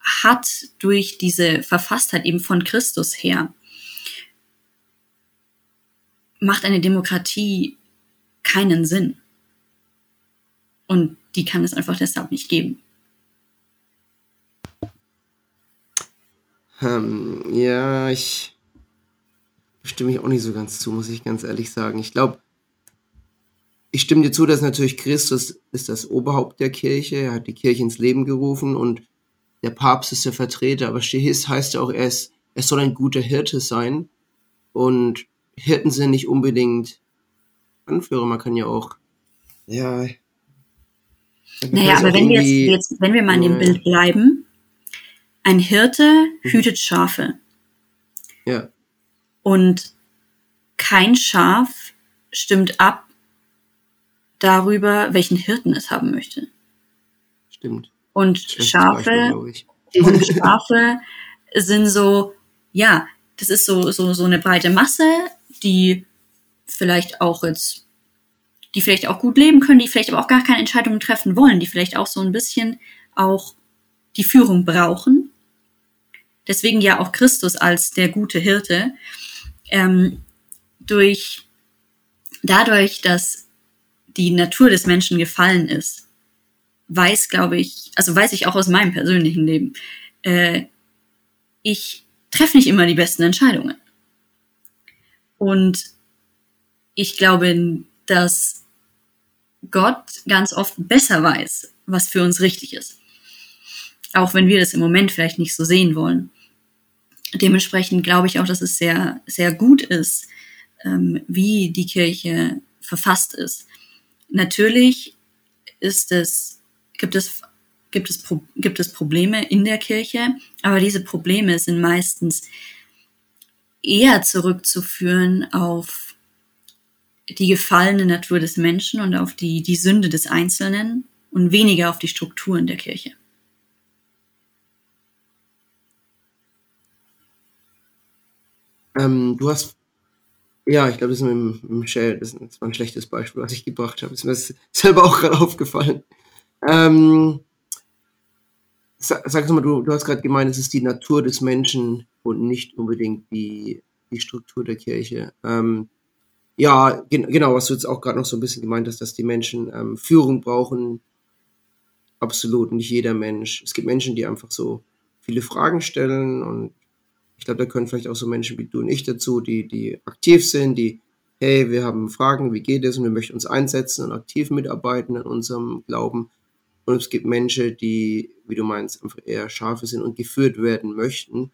Speaker 1: hat, durch diese Verfasstheit eben von Christus her, macht eine Demokratie keinen Sinn. Und die kann es einfach deshalb nicht geben.
Speaker 3: Ähm, ja, ich stimme ich auch nicht so ganz zu, muss ich ganz ehrlich sagen. Ich glaube, ich stimme dir zu, dass natürlich Christus ist das Oberhaupt der Kirche, er hat die Kirche ins Leben gerufen und der Papst ist der Vertreter, aber Stehis heißt ja auch, er, ist, er soll ein guter Hirte sein und Hirten sind nicht unbedingt Anführer, man kann ja auch, ja.
Speaker 1: Naja, aber wenn wir jetzt, jetzt, wenn wir mal in dem Bild bleiben, ein Hirte mhm. hütet Schafe.
Speaker 3: Ja.
Speaker 1: Und kein Schaf stimmt ab darüber, welchen Hirten es haben möchte.
Speaker 3: Stimmt.
Speaker 1: Und Schafe, Beispiel, und Schafe sind so, ja, das ist so, so, so eine breite Masse, die vielleicht auch jetzt, die vielleicht auch gut leben können, die vielleicht aber auch gar keine Entscheidungen treffen wollen, die vielleicht auch so ein bisschen auch die Führung brauchen. Deswegen ja auch Christus als der gute Hirte, ähm, durch, dadurch, dass die Natur des Menschen gefallen ist, weiß, glaube ich, also weiß ich auch aus meinem persönlichen Leben, äh, ich treffe nicht immer die besten Entscheidungen. Und ich glaube, dass Gott ganz oft besser weiß, was für uns richtig ist. Auch wenn wir das im Moment vielleicht nicht so sehen wollen. Dementsprechend glaube ich auch, dass es sehr, sehr gut ist, ähm, wie die Kirche verfasst ist. Natürlich ist es, gibt es, gibt es, gibt es Probleme in der Kirche, aber diese Probleme sind meistens eher zurückzuführen auf die gefallene Natur des Menschen und auf die, die Sünde des Einzelnen und weniger auf die Strukturen der Kirche.
Speaker 3: Ähm, du hast, ja, ich glaube, das ist mit das war ein schlechtes Beispiel, was ich gebracht habe. Das ist mir selber auch gerade aufgefallen. Ähm, sag, mal, du, du hast gerade gemeint, es ist die Natur des Menschen, und nicht unbedingt die, die Struktur der Kirche. Ähm, ja, gen genau, was du jetzt auch gerade noch so ein bisschen gemeint hast, dass die Menschen ähm, Führung brauchen. absolut nicht jeder Mensch. Es gibt Menschen, die einfach so viele Fragen stellen und ich glaube, da können vielleicht auch so Menschen wie du und ich dazu, die, die aktiv sind, die, hey, wir haben Fragen, wie geht es und wir möchten uns einsetzen und aktiv mitarbeiten an unserem Glauben. Und es gibt Menschen, die, wie du meinst, einfach eher Schafe sind und geführt werden möchten.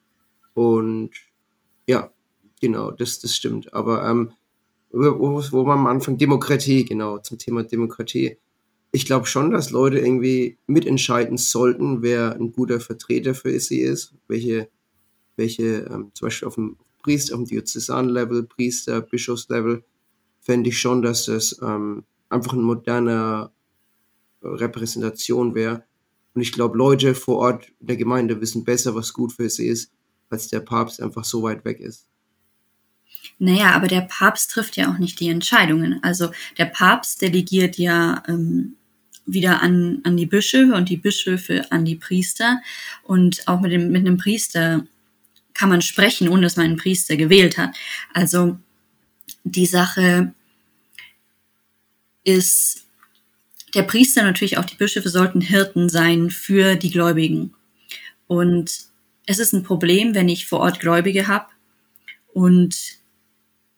Speaker 3: Und ja, genau, das, das stimmt. Aber ähm, wo, wo man am Anfang Demokratie, genau, zum Thema Demokratie. Ich glaube schon, dass Leute irgendwie mitentscheiden sollten, wer ein guter Vertreter für sie ist, welche, welche ähm, zum Beispiel auf dem Priester, auf dem Diözesan-Level, Priester, Bischofslevel, fände ich schon, dass das ähm, einfach ein moderner Repräsentation wäre. Und ich glaube, Leute vor Ort in der Gemeinde wissen besser, was gut für sie ist, als der Papst einfach so weit weg ist.
Speaker 1: Naja, aber der Papst trifft ja auch nicht die Entscheidungen. Also der Papst delegiert ja ähm, wieder an, an die Bischöfe und die Bischöfe an die Priester. Und auch mit, dem, mit einem Priester kann man sprechen, ohne dass man einen Priester gewählt hat. Also die Sache ist der Priester, natürlich auch die Bischöfe sollten Hirten sein für die Gläubigen. Und es ist ein Problem, wenn ich vor Ort Gläubige habe und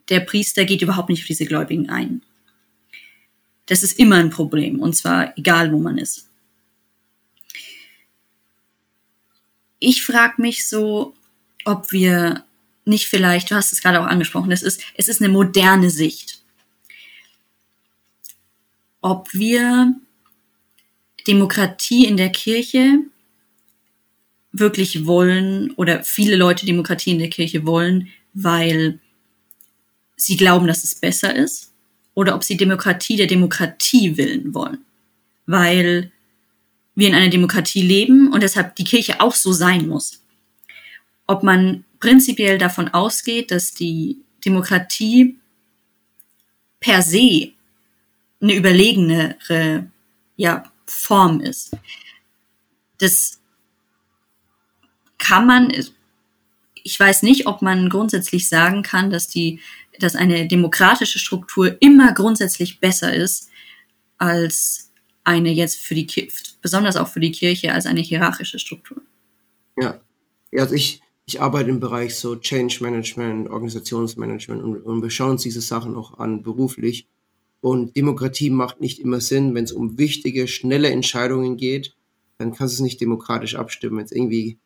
Speaker 1: der Priester geht überhaupt nicht auf diese Gläubigen ein. Das ist immer ein Problem, und zwar egal, wo man ist. Ich frage mich so, ob wir nicht vielleicht, du hast es gerade auch angesprochen, es ist, es ist eine moderne Sicht ob wir Demokratie in der Kirche wirklich wollen oder viele Leute Demokratie in der Kirche wollen, weil sie glauben, dass es besser ist, oder ob sie Demokratie der Demokratie willen wollen, weil wir in einer Demokratie leben und deshalb die Kirche auch so sein muss. Ob man prinzipiell davon ausgeht, dass die Demokratie per se eine überlegenere ja, Form ist. Das kann man, ich weiß nicht, ob man grundsätzlich sagen kann, dass die, dass eine demokratische Struktur immer grundsätzlich besser ist als eine jetzt für die besonders auch für die Kirche als eine hierarchische Struktur.
Speaker 3: Ja, also ich, ich arbeite im Bereich so Change Management, Organisationsmanagement und, und wir schauen uns diese Sachen auch an beruflich. Und Demokratie macht nicht immer Sinn, wenn es um wichtige, schnelle Entscheidungen geht, dann kannst du es nicht demokratisch abstimmen. Wenn es irgendwie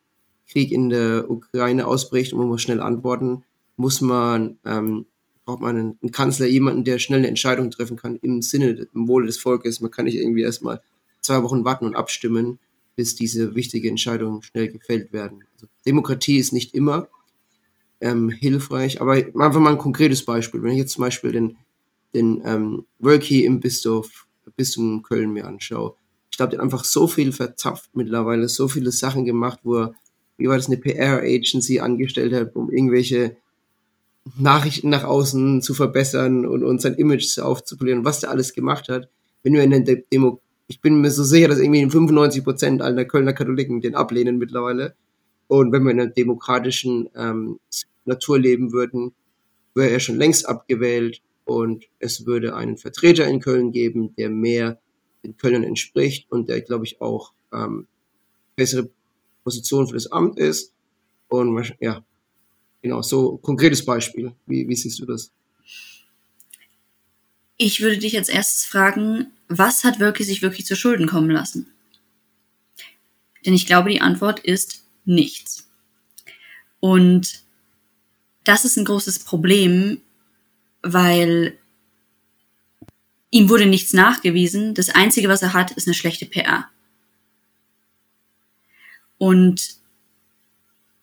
Speaker 3: Krieg in der Ukraine ausbricht und man muss schnell antworten, muss man, ähm, braucht man einen, einen Kanzler, jemanden, der schnell eine Entscheidung treffen kann im Sinne, im Wohle des Volkes. Man kann nicht irgendwie erstmal zwei Wochen warten und abstimmen, bis diese wichtige Entscheidungen schnell gefällt werden. Also Demokratie ist nicht immer ähm, hilfreich, aber einfach mal ein konkretes Beispiel. Wenn ich jetzt zum Beispiel den den ähm, Worky im Bistum, Bistum Köln mir anschaue. Ich glaube, der hat einfach so viel verzapft mittlerweile, so viele Sachen gemacht, wo er, das, eine PR-Agency angestellt hat, um irgendwelche Nachrichten nach außen zu verbessern und, und sein Image aufzupolieren, was der alles gemacht hat. Wenn wir in der Demo, ich bin mir so sicher, dass irgendwie 95 Prozent aller Kölner Katholiken den ablehnen mittlerweile. Und wenn wir in einer demokratischen ähm, Natur leben würden, wäre er schon längst abgewählt und es würde einen Vertreter in Köln geben, der mehr den Kölnern entspricht und der, glaube ich, auch ähm, bessere Position für das Amt ist. Und ja, genau, so konkretes Beispiel. Wie, wie siehst du das?
Speaker 1: Ich würde dich als erstes fragen, was hat wirklich sich wirklich zu Schulden kommen lassen? Denn ich glaube, die Antwort ist nichts. Und das ist ein großes Problem, weil ihm wurde nichts nachgewiesen. Das Einzige, was er hat, ist eine schlechte PR. Und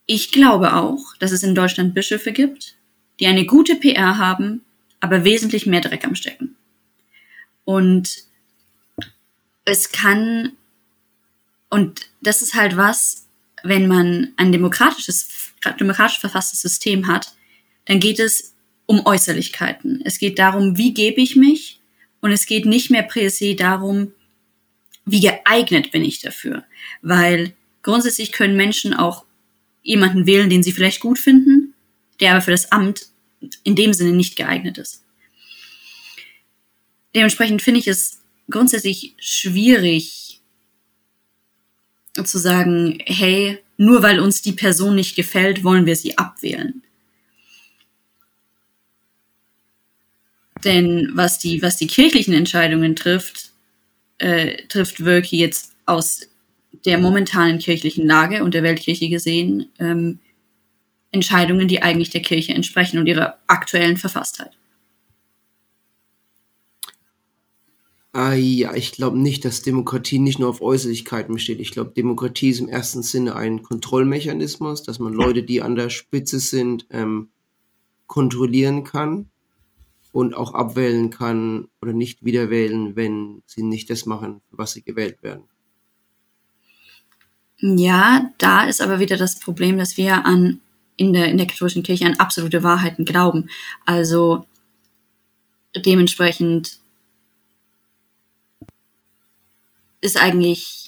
Speaker 1: ich glaube auch, dass es in Deutschland Bischöfe gibt, die eine gute PR haben, aber wesentlich mehr Dreck am Stecken. Und es kann, und das ist halt was, wenn man ein demokratisches, demokratisch verfasstes System hat, dann geht es um Äußerlichkeiten. Es geht darum, wie gebe ich mich und es geht nicht mehr per se darum, wie geeignet bin ich dafür. Weil grundsätzlich können Menschen auch jemanden wählen, den sie vielleicht gut finden, der aber für das Amt in dem Sinne nicht geeignet ist. Dementsprechend finde ich es grundsätzlich schwierig, zu sagen, hey, nur weil uns die Person nicht gefällt, wollen wir sie abwählen. Denn was die, was die kirchlichen Entscheidungen trifft, äh, trifft Wölki jetzt aus der momentanen kirchlichen Lage und der Weltkirche gesehen ähm, Entscheidungen, die eigentlich der Kirche entsprechen und ihrer aktuellen Verfasstheit.
Speaker 3: Ah, ja, ich glaube nicht, dass Demokratie nicht nur auf Äußerlichkeiten besteht. Ich glaube, Demokratie ist im ersten Sinne ein Kontrollmechanismus, dass man Leute, die an der Spitze sind, ähm, kontrollieren kann und auch abwählen kann oder nicht wiederwählen, wenn sie nicht das machen, was sie gewählt werden.
Speaker 1: Ja, da ist aber wieder das Problem, dass wir an in der, in der katholischen Kirche an absolute Wahrheiten glauben. Also dementsprechend ist eigentlich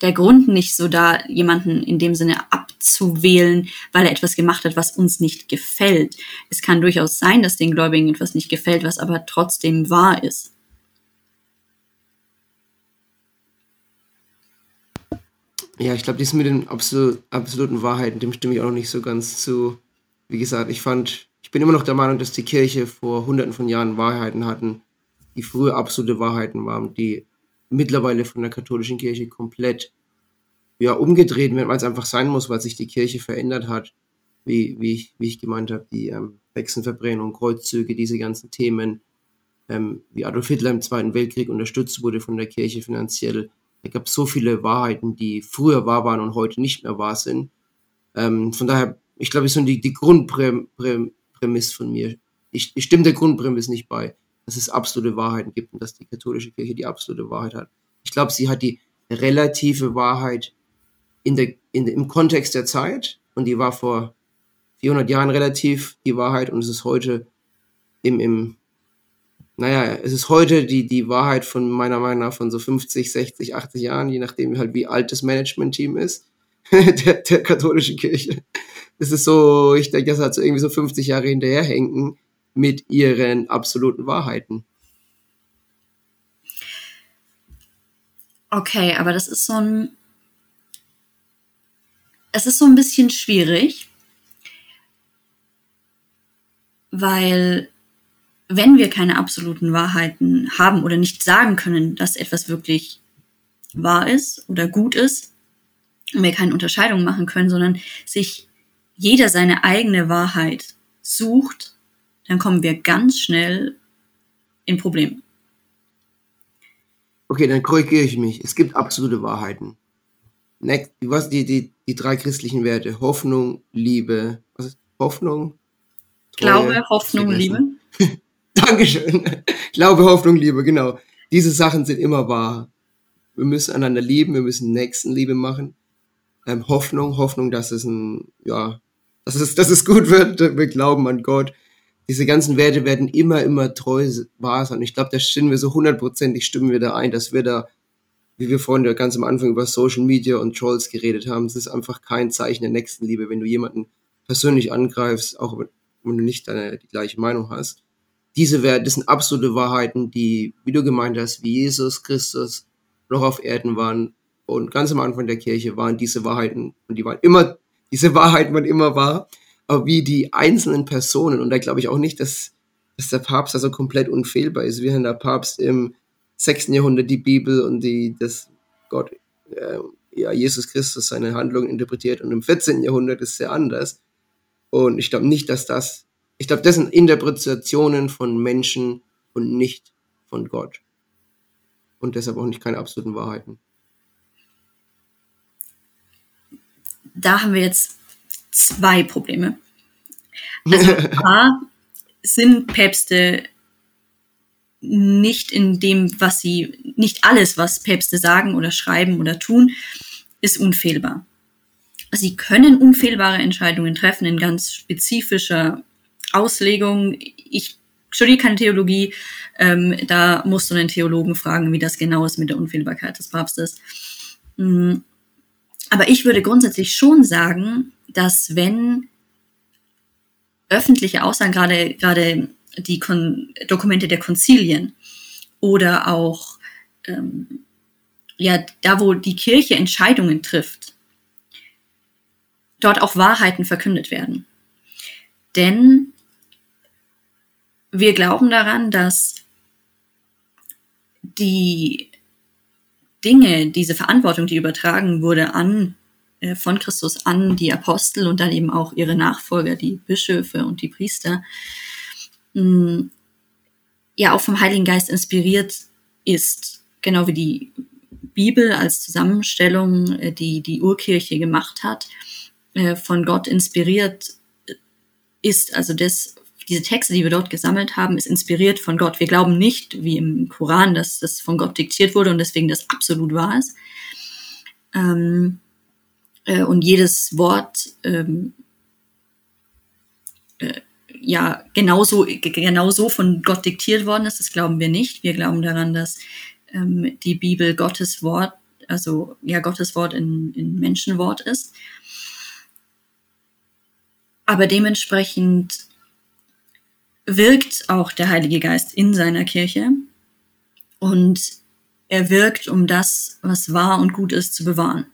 Speaker 1: der Grund nicht so da, jemanden in dem Sinne abzuwählen, weil er etwas gemacht hat, was uns nicht gefällt. Es kann durchaus sein, dass den Gläubigen etwas nicht gefällt, was aber trotzdem wahr ist.
Speaker 3: Ja, ich glaube, dies mit den absolut, absoluten Wahrheiten, dem stimme ich auch noch nicht so ganz zu. Wie gesagt, ich fand, ich bin immer noch der Meinung, dass die Kirche vor hunderten von Jahren Wahrheiten hatten, die früher absolute Wahrheiten waren, die mittlerweile von der katholischen Kirche komplett ja, umgedreht werden, weil es einfach sein muss, weil sich die Kirche verändert hat, wie, wie, ich, wie ich gemeint habe, die ähm, Hexenverbrennung, Kreuzzüge, diese ganzen Themen, ähm, wie Adolf Hitler im Zweiten Weltkrieg unterstützt wurde von der Kirche finanziell. Da gab es so viele Wahrheiten, die früher wahr waren und heute nicht mehr wahr sind. Ähm, von daher, ich glaube, ist so die, die Grundprämisse von mir. Ich, ich stimme der Grundprämisse nicht bei dass es absolute Wahrheiten gibt und dass die katholische Kirche die absolute Wahrheit hat. Ich glaube, sie hat die relative Wahrheit in der, in, im Kontext der Zeit und die war vor 400 Jahren relativ die Wahrheit und es ist heute im, im naja, es ist heute die, die Wahrheit von meiner Meinung nach von so 50, 60, 80 Jahren, je nachdem halt wie alt das Management-Team ist, der, der katholischen Kirche. Es ist so, ich denke, das hat so irgendwie so 50 Jahre hinterherhängen mit ihren absoluten Wahrheiten.
Speaker 1: Okay, aber das ist so ein. Es ist so ein bisschen schwierig, weil wenn wir keine absoluten Wahrheiten haben oder nicht sagen können, dass etwas wirklich wahr ist oder gut ist, und wir keine Unterscheidung machen können, sondern sich jeder seine eigene Wahrheit sucht dann kommen wir ganz schnell in Probleme.
Speaker 3: Okay, dann korrigiere ich mich. Es gibt absolute Wahrheiten. Next, was die, die, die drei christlichen Werte? Hoffnung, Liebe. Was ist Hoffnung?
Speaker 1: Treue, Glaube, Hoffnung, Liebe.
Speaker 3: Dankeschön. Glaube, Hoffnung, Liebe, genau. Diese Sachen sind immer wahr. Wir müssen einander lieben, wir müssen Nächstenliebe machen. Ähm, Hoffnung, Hoffnung, dass es ein, ja, dass es, dass es gut wird. Wir glauben an Gott diese ganzen Werte werden immer, immer treu wahr sein. Ich glaube, da stimmen wir so hundertprozentig, stimmen wir da ein, dass wir da, wie wir vorhin ganz am Anfang über Social Media und Trolls geredet haben, es ist einfach kein Zeichen der Nächstenliebe, wenn du jemanden persönlich angreifst, auch wenn du nicht deine, die gleiche Meinung hast. Diese Werte, das sind absolute Wahrheiten, die, wie du gemeint hast, wie Jesus Christus noch auf Erden waren und ganz am Anfang der Kirche waren diese Wahrheiten und die waren immer, diese Wahrheiten waren immer wahr wie die einzelnen Personen, und da glaube ich auch nicht, dass, dass der Papst also komplett unfehlbar ist, wie der Papst im 6. Jahrhundert die Bibel und die, das Gott, äh, ja, Jesus Christus seine Handlungen interpretiert und im 14. Jahrhundert ist sehr anders. Und ich glaube nicht, dass das, ich glaube, das sind Interpretationen von Menschen und nicht von Gott. Und deshalb auch nicht keine absoluten Wahrheiten.
Speaker 1: Da haben wir jetzt zwei Probleme. Also A, sind Päpste nicht in dem, was sie, nicht alles, was Päpste sagen oder schreiben oder tun, ist unfehlbar. Sie können unfehlbare Entscheidungen treffen in ganz spezifischer Auslegung. Ich studiere keine Theologie, ähm, da musst du den Theologen fragen, wie das genau ist mit der Unfehlbarkeit des Papstes. Mm. Aber ich würde grundsätzlich schon sagen, dass wenn öffentliche Aussagen, gerade, gerade die Kon Dokumente der Konzilien oder auch ähm, ja, da wo die Kirche Entscheidungen trifft, dort auch Wahrheiten verkündet werden. Denn wir glauben daran, dass die Dinge, diese Verantwortung, die übertragen wurde an von Christus an die Apostel und dann eben auch ihre Nachfolger, die Bischöfe und die Priester, mm, ja auch vom Heiligen Geist inspiriert ist, genau wie die Bibel als Zusammenstellung, äh, die die Urkirche gemacht hat, äh, von Gott inspiriert ist. Also das, diese Texte, die wir dort gesammelt haben, ist inspiriert von Gott. Wir glauben nicht, wie im Koran, dass das von Gott diktiert wurde und deswegen das absolut wahr ist. Ähm, äh, und jedes Wort ähm, äh, ja genauso, genauso von Gott diktiert worden ist. Das glauben wir nicht. Wir glauben daran, dass ähm, die Bibel Gottes Wort, also ja Gottes Wort in, in Menschenwort ist. Aber dementsprechend wirkt auch der Heilige Geist in seiner Kirche und er wirkt, um das, was wahr und gut ist, zu bewahren.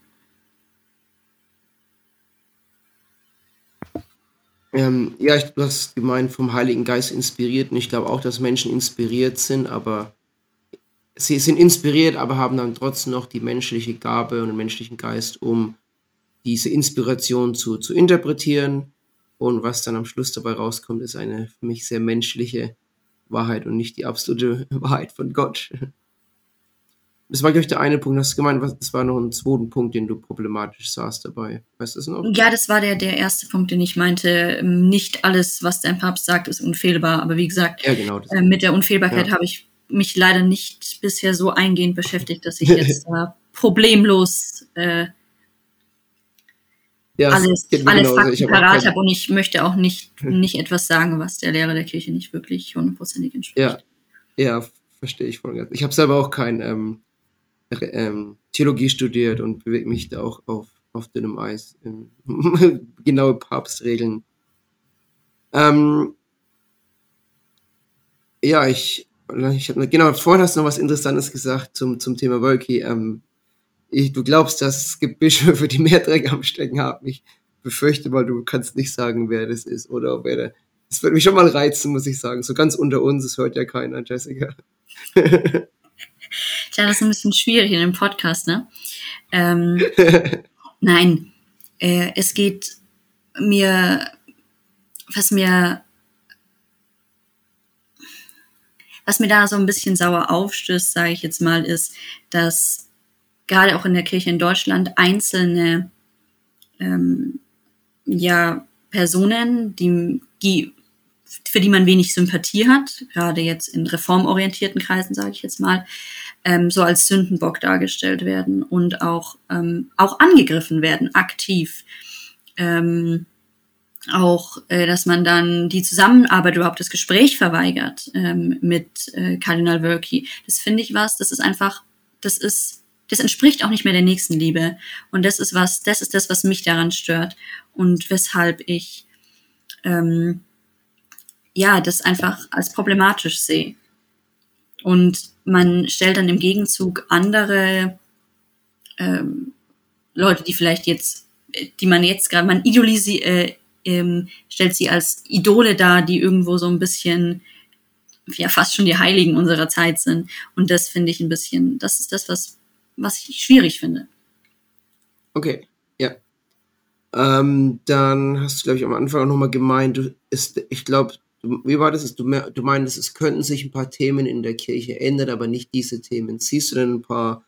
Speaker 3: Ähm, ja, ich, du hast gemeint, vom Heiligen Geist inspiriert und ich glaube auch, dass Menschen inspiriert sind, aber sie sind inspiriert, aber haben dann trotzdem noch die menschliche Gabe und den menschlichen Geist, um diese Inspiration zu, zu interpretieren und was dann am Schluss dabei rauskommt, ist eine für mich sehr menschliche Wahrheit und nicht die absolute Wahrheit von Gott. Das war, glaube ich, der eine Punkt. Hast du gemeint, das war noch ein zweiter Punkt, den du problematisch sahst dabei. Weißt du das noch?
Speaker 1: Ja, das war der, der erste Punkt, den ich meinte. Nicht alles, was dein Papst sagt, ist unfehlbar. Aber wie gesagt, ja, genau, äh, mit der Unfehlbarkeit ja. habe ich mich leider nicht bisher so eingehend beschäftigt, dass ich jetzt äh, problemlos äh, ja, alles, alle genau. Fakten parat habe und ich möchte auch nicht, nicht etwas sagen, was der Lehre der Kirche nicht wirklich hundertprozentig entspricht.
Speaker 3: Ja, ja verstehe ich voll. Ich habe selber auch kein ähm, ähm, Theologie studiert und bewege mich da auch auf, auf dünnem Eis. genaue Papstregeln. Ähm, ja, ich, ich habe genau vorhin hast du noch was Interessantes gesagt zum, zum Thema Wolki. Ähm, ich, du glaubst, dass es gibt Bischöfe, die mehr Dreck am Stecken haben. Ich befürchte mal, du kannst nicht sagen, wer das ist oder wer der. Das würde mich schon mal reizen, muss ich sagen. So ganz unter uns, es hört ja keiner, Jessica.
Speaker 1: Tja, das ist ein bisschen schwierig in dem Podcast, ne? Ähm, nein, äh, es geht mir, was mir, was mir da so ein bisschen sauer aufstößt, sage ich jetzt mal, ist, dass gerade auch in der Kirche in Deutschland einzelne ähm, ja, Personen, die, die, für die man wenig Sympathie hat, gerade jetzt in reformorientierten Kreisen, sage ich jetzt mal, ähm, so als Sündenbock dargestellt werden und auch, ähm, auch angegriffen werden, aktiv. Ähm, auch, äh, dass man dann die Zusammenarbeit, überhaupt das Gespräch verweigert ähm, mit äh, Kardinal Wölki. Das finde ich was, das ist einfach, das ist das entspricht auch nicht mehr der Nächstenliebe. Und das ist was, das ist das, was mich daran stört und weshalb ich ähm, ja das einfach als problematisch sehe. Und man stellt dann im Gegenzug andere ähm, Leute, die vielleicht jetzt, die man jetzt gerade, man idolisiert, äh, ähm, stellt sie als Idole dar, die irgendwo so ein bisschen ja fast schon die Heiligen unserer Zeit sind. Und das finde ich ein bisschen, das ist das, was was ich schwierig finde.
Speaker 3: Okay, ja. Ähm, dann hast du, glaube ich, am Anfang auch nochmal gemeint, du ist, ich glaube, wie war das? Du, du meintest, es könnten sich ein paar Themen in der Kirche ändern, aber nicht diese Themen. Siehst du denn ein paar,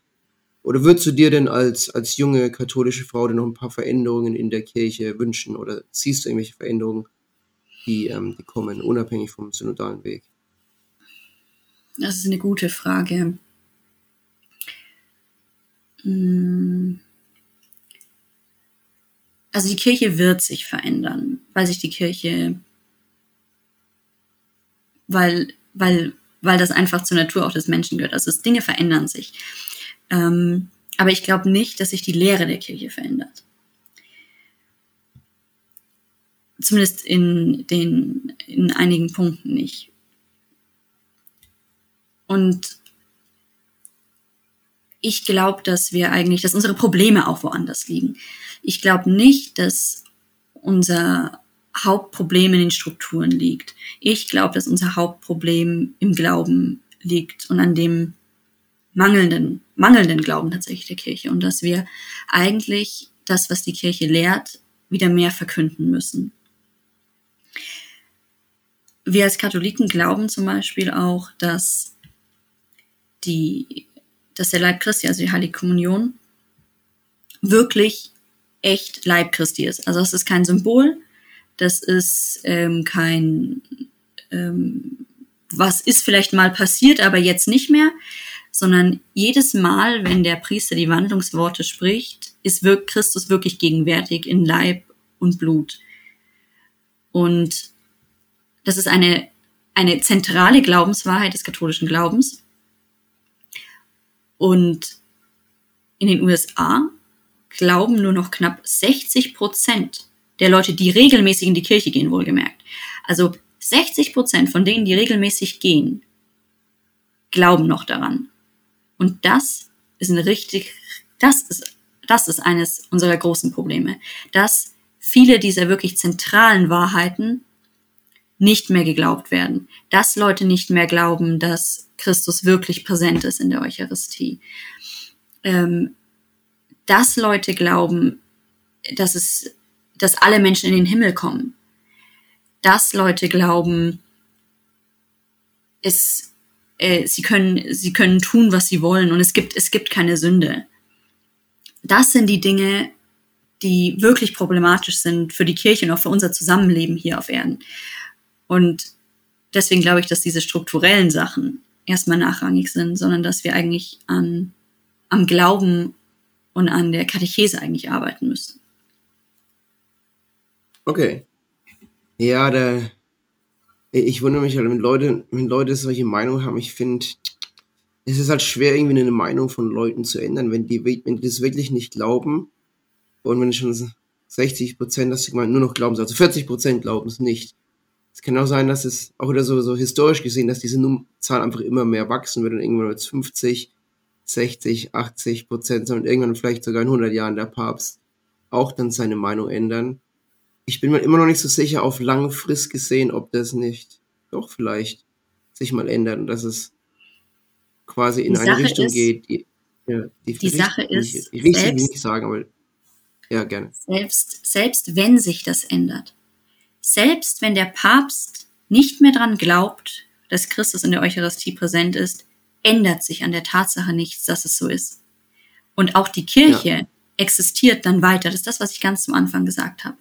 Speaker 3: oder würdest du dir denn als, als junge katholische Frau denn noch ein paar Veränderungen in der Kirche wünschen? Oder siehst du irgendwelche Veränderungen, die, ähm, die kommen, unabhängig vom synodalen Weg?
Speaker 1: Das ist eine gute Frage. Hm. Also die Kirche wird sich verändern, weil sich die Kirche, weil, weil, weil das einfach zur Natur auch des Menschen gehört. Also Dinge verändern sich. Ähm, aber ich glaube nicht, dass sich die Lehre der Kirche verändert. Zumindest in den, in einigen Punkten nicht. Und ich glaube, dass wir eigentlich, dass unsere Probleme auch woanders liegen. Ich glaube nicht, dass unser Hauptproblem in den Strukturen liegt. Ich glaube, dass unser Hauptproblem im Glauben liegt und an dem mangelnden, mangelnden Glauben tatsächlich der Kirche und dass wir eigentlich das, was die Kirche lehrt, wieder mehr verkünden müssen. Wir als Katholiken glauben zum Beispiel auch, dass die, dass der Leib Christi, also die Heilige Kommunion, wirklich echt Leib Christi ist. Also es ist kein Symbol, das ist ähm, kein, ähm, was ist vielleicht mal passiert, aber jetzt nicht mehr, sondern jedes Mal, wenn der Priester die Wandlungsworte spricht, ist Christus wirklich gegenwärtig in Leib und Blut. Und das ist eine, eine zentrale Glaubenswahrheit des katholischen Glaubens. Und in den USA glauben nur noch knapp 60 Prozent der Leute, die regelmäßig in die Kirche gehen, wohlgemerkt. Also 60 Prozent von denen, die regelmäßig gehen, glauben noch daran. Und das ist ein richtig, das ist, das ist eines unserer großen Probleme, dass viele dieser wirklich zentralen Wahrheiten nicht mehr geglaubt werden, dass Leute nicht mehr glauben, dass Christus wirklich präsent ist in der Eucharistie, ähm, dass Leute glauben, dass es dass alle Menschen in den Himmel kommen. Dass Leute glauben, es, äh, sie können, sie können tun, was sie wollen und es gibt, es gibt keine Sünde. Das sind die Dinge, die wirklich problematisch sind für die Kirche und auch für unser Zusammenleben hier auf Erden. Und deswegen glaube ich, dass diese strukturellen Sachen erstmal nachrangig sind, sondern dass wir eigentlich an, am Glauben und an der Katechese eigentlich arbeiten müssen.
Speaker 3: Okay. Ja, da, ich wundere mich halt, wenn Leute, wenn Leute solche Meinungen haben, ich finde, es ist halt schwer, irgendwie eine Meinung von Leuten zu ändern, wenn die, wenn die das wirklich nicht glauben und wenn schon 60 Prozent, dass sie nur noch glauben, also 40 Prozent glauben es nicht. Es kann auch sein, dass es auch wieder so, so historisch gesehen, dass diese Zahl einfach immer mehr wachsen wird und irgendwann wird es 50, 60, 80 Prozent, und irgendwann vielleicht sogar in 100 Jahren der Papst auch dann seine Meinung ändern ich bin mir immer noch nicht so sicher auf lange Frist gesehen, ob das nicht doch vielleicht sich mal ändert und dass es quasi in die eine Sache Richtung ist, geht. Die,
Speaker 1: ja, die, die Sache ist,
Speaker 3: ich, will es nicht sagen, aber ja, gerne.
Speaker 1: Selbst, selbst wenn sich das ändert, selbst wenn der Papst nicht mehr dran glaubt, dass Christus in der Eucharistie präsent ist, ändert sich an der Tatsache nichts, dass es so ist. Und auch die Kirche ja. existiert dann weiter. Das ist das, was ich ganz zum Anfang gesagt habe.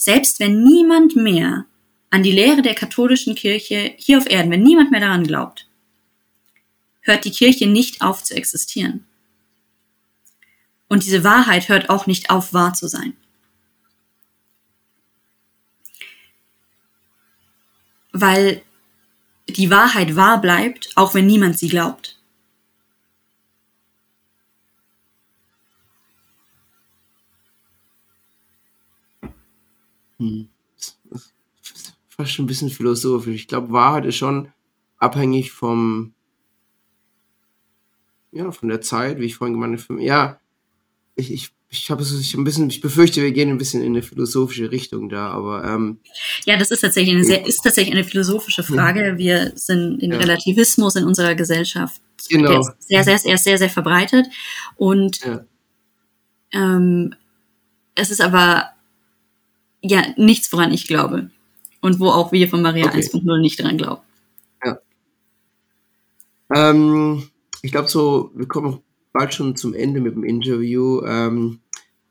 Speaker 1: Selbst wenn niemand mehr an die Lehre der katholischen Kirche hier auf Erden, wenn niemand mehr daran glaubt, hört die Kirche nicht auf zu existieren. Und diese Wahrheit hört auch nicht auf, wahr zu sein. Weil die Wahrheit wahr bleibt, auch wenn niemand sie glaubt.
Speaker 3: Hm. Fast schon ein bisschen philosophisch. Ich glaube, Wahrheit ist schon abhängig vom, ja, von der Zeit, wie ich vorhin gemeint habe. Ja, ich, ich, ich habe es ich ein bisschen, ich befürchte, wir gehen ein bisschen in eine philosophische Richtung da, aber ähm,
Speaker 1: ja, das ist tatsächlich eine sehr, ist tatsächlich eine philosophische Frage. Wir sind den ja. Relativismus in unserer Gesellschaft genau. sehr, sehr, sehr, sehr, sehr verbreitet und ja. ähm, es ist aber ja nichts, woran ich glaube. Und wo auch wir von Maria okay. 1.0 nicht dran glauben.
Speaker 3: Ja. Ähm, ich glaube so, wir kommen bald schon zum Ende mit dem Interview. Ähm,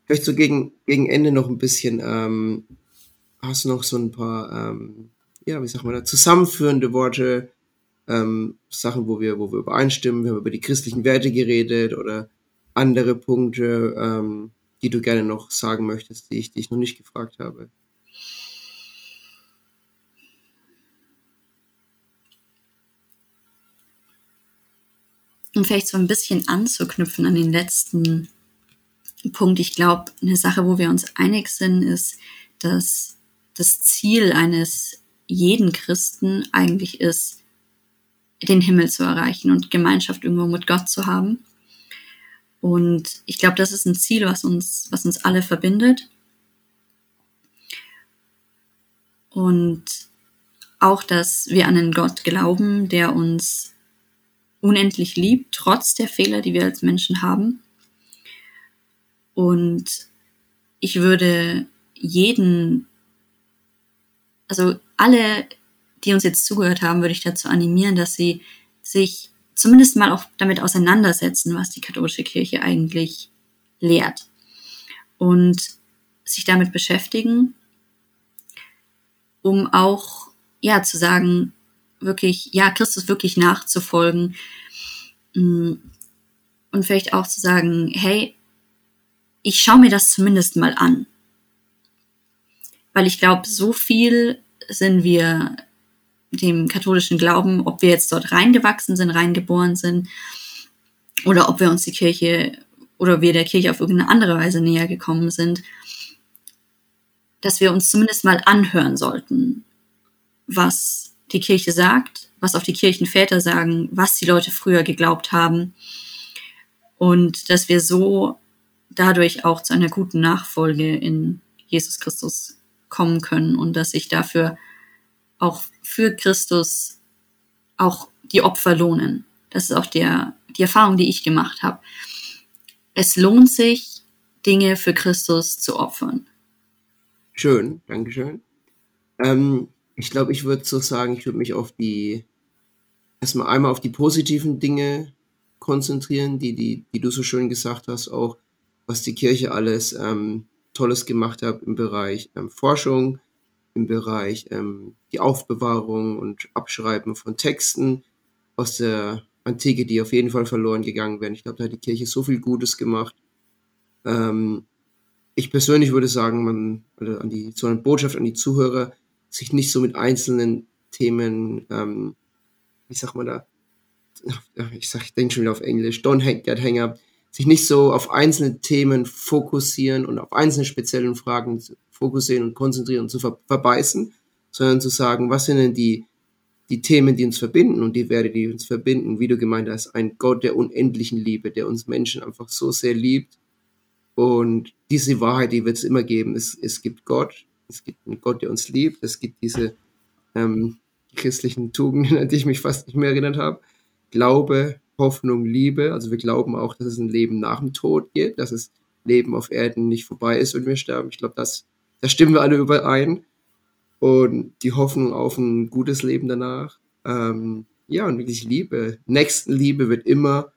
Speaker 3: vielleicht so gegen, gegen Ende noch ein bisschen, ähm, hast du noch so ein paar, ähm, ja, wie sagt man da, zusammenführende Worte, ähm, Sachen, wo wir, wo wir übereinstimmen, wir haben über die christlichen Werte geredet oder andere Punkte, ähm, die du gerne noch sagen möchtest, die ich dich noch nicht gefragt habe?
Speaker 1: Um vielleicht so ein bisschen anzuknüpfen an den letzten Punkt. Ich glaube, eine Sache, wo wir uns einig sind, ist, dass das Ziel eines jeden Christen eigentlich ist, den Himmel zu erreichen und Gemeinschaft irgendwo mit Gott zu haben. Und ich glaube, das ist ein Ziel, was uns, was uns alle verbindet. Und auch, dass wir an einen Gott glauben, der uns unendlich liebt, trotz der Fehler, die wir als Menschen haben. Und ich würde jeden, also alle, die uns jetzt zugehört haben, würde ich dazu animieren, dass sie sich zumindest mal auch damit auseinandersetzen, was die katholische Kirche eigentlich lehrt. Und sich damit beschäftigen, um auch, ja, zu sagen, wirklich, ja, Christus wirklich nachzufolgen. Mm, und vielleicht auch zu sagen, hey, ich schaue mir das zumindest mal an. Weil ich glaube, so viel sind wir dem katholischen Glauben, ob wir jetzt dort reingewachsen sind, reingeboren sind, oder ob wir uns die Kirche oder wir der Kirche auf irgendeine andere Weise näher gekommen sind, dass wir uns zumindest mal anhören sollten, was die Kirche sagt, was auch die Kirchenväter sagen, was die Leute früher geglaubt haben und dass wir so dadurch auch zu einer guten Nachfolge in Jesus Christus kommen können und dass sich dafür auch für Christus auch die Opfer lohnen. Das ist auch der, die Erfahrung, die ich gemacht habe. Es lohnt sich, Dinge für Christus zu opfern.
Speaker 3: Schön, Dankeschön. Ähm, ich glaube, ich würde so sagen, ich würde mich auf die, erstmal einmal auf die positiven Dinge konzentrieren, die, die, die du so schön gesagt hast, auch was die Kirche alles ähm, Tolles gemacht hat im Bereich ähm, Forschung, im Bereich ähm, die Aufbewahrung und Abschreiben von Texten aus der Antike, die auf jeden Fall verloren gegangen wären. Ich glaube, da hat die Kirche so viel Gutes gemacht. Ähm, ich persönlich würde sagen, man, oder an die, so eine Botschaft an die Zuhörer, sich nicht so mit einzelnen Themen, ähm, wie sagt man da, ich sag, ich denke schon wieder auf Englisch, don't get hang up, sich nicht so auf einzelne Themen fokussieren und auf einzelne speziellen Fragen fokussieren und konzentrieren und zu ver verbeißen, sondern zu sagen, was sind denn die, die Themen, die uns verbinden und die Werte, die uns verbinden, wie du gemeint hast, ein Gott der unendlichen Liebe, der uns Menschen einfach so sehr liebt. Und diese Wahrheit, die wird es immer geben. Es, es gibt Gott, es gibt einen Gott, der uns liebt, es gibt diese ähm, christlichen Tugenden, an die ich mich fast nicht mehr erinnert habe. Glaube, Hoffnung, Liebe. Also wir glauben auch, dass es ein Leben nach dem Tod gibt, dass es Leben auf Erden nicht vorbei ist, wenn wir sterben. Ich glaube, das, da stimmen wir alle überein. Und die Hoffnung auf ein gutes Leben danach. Ähm, ja, und wirklich Liebe. Nächstenliebe wird immer,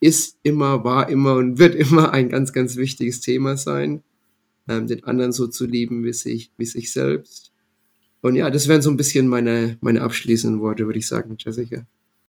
Speaker 3: ist immer, war immer und wird immer ein ganz, ganz wichtiges Thema sein. Ähm, den anderen so zu lieben wie sich, wie sich selbst. Und ja, das wären so ein bisschen meine, meine abschließenden Worte, würde ich sagen, Jessica.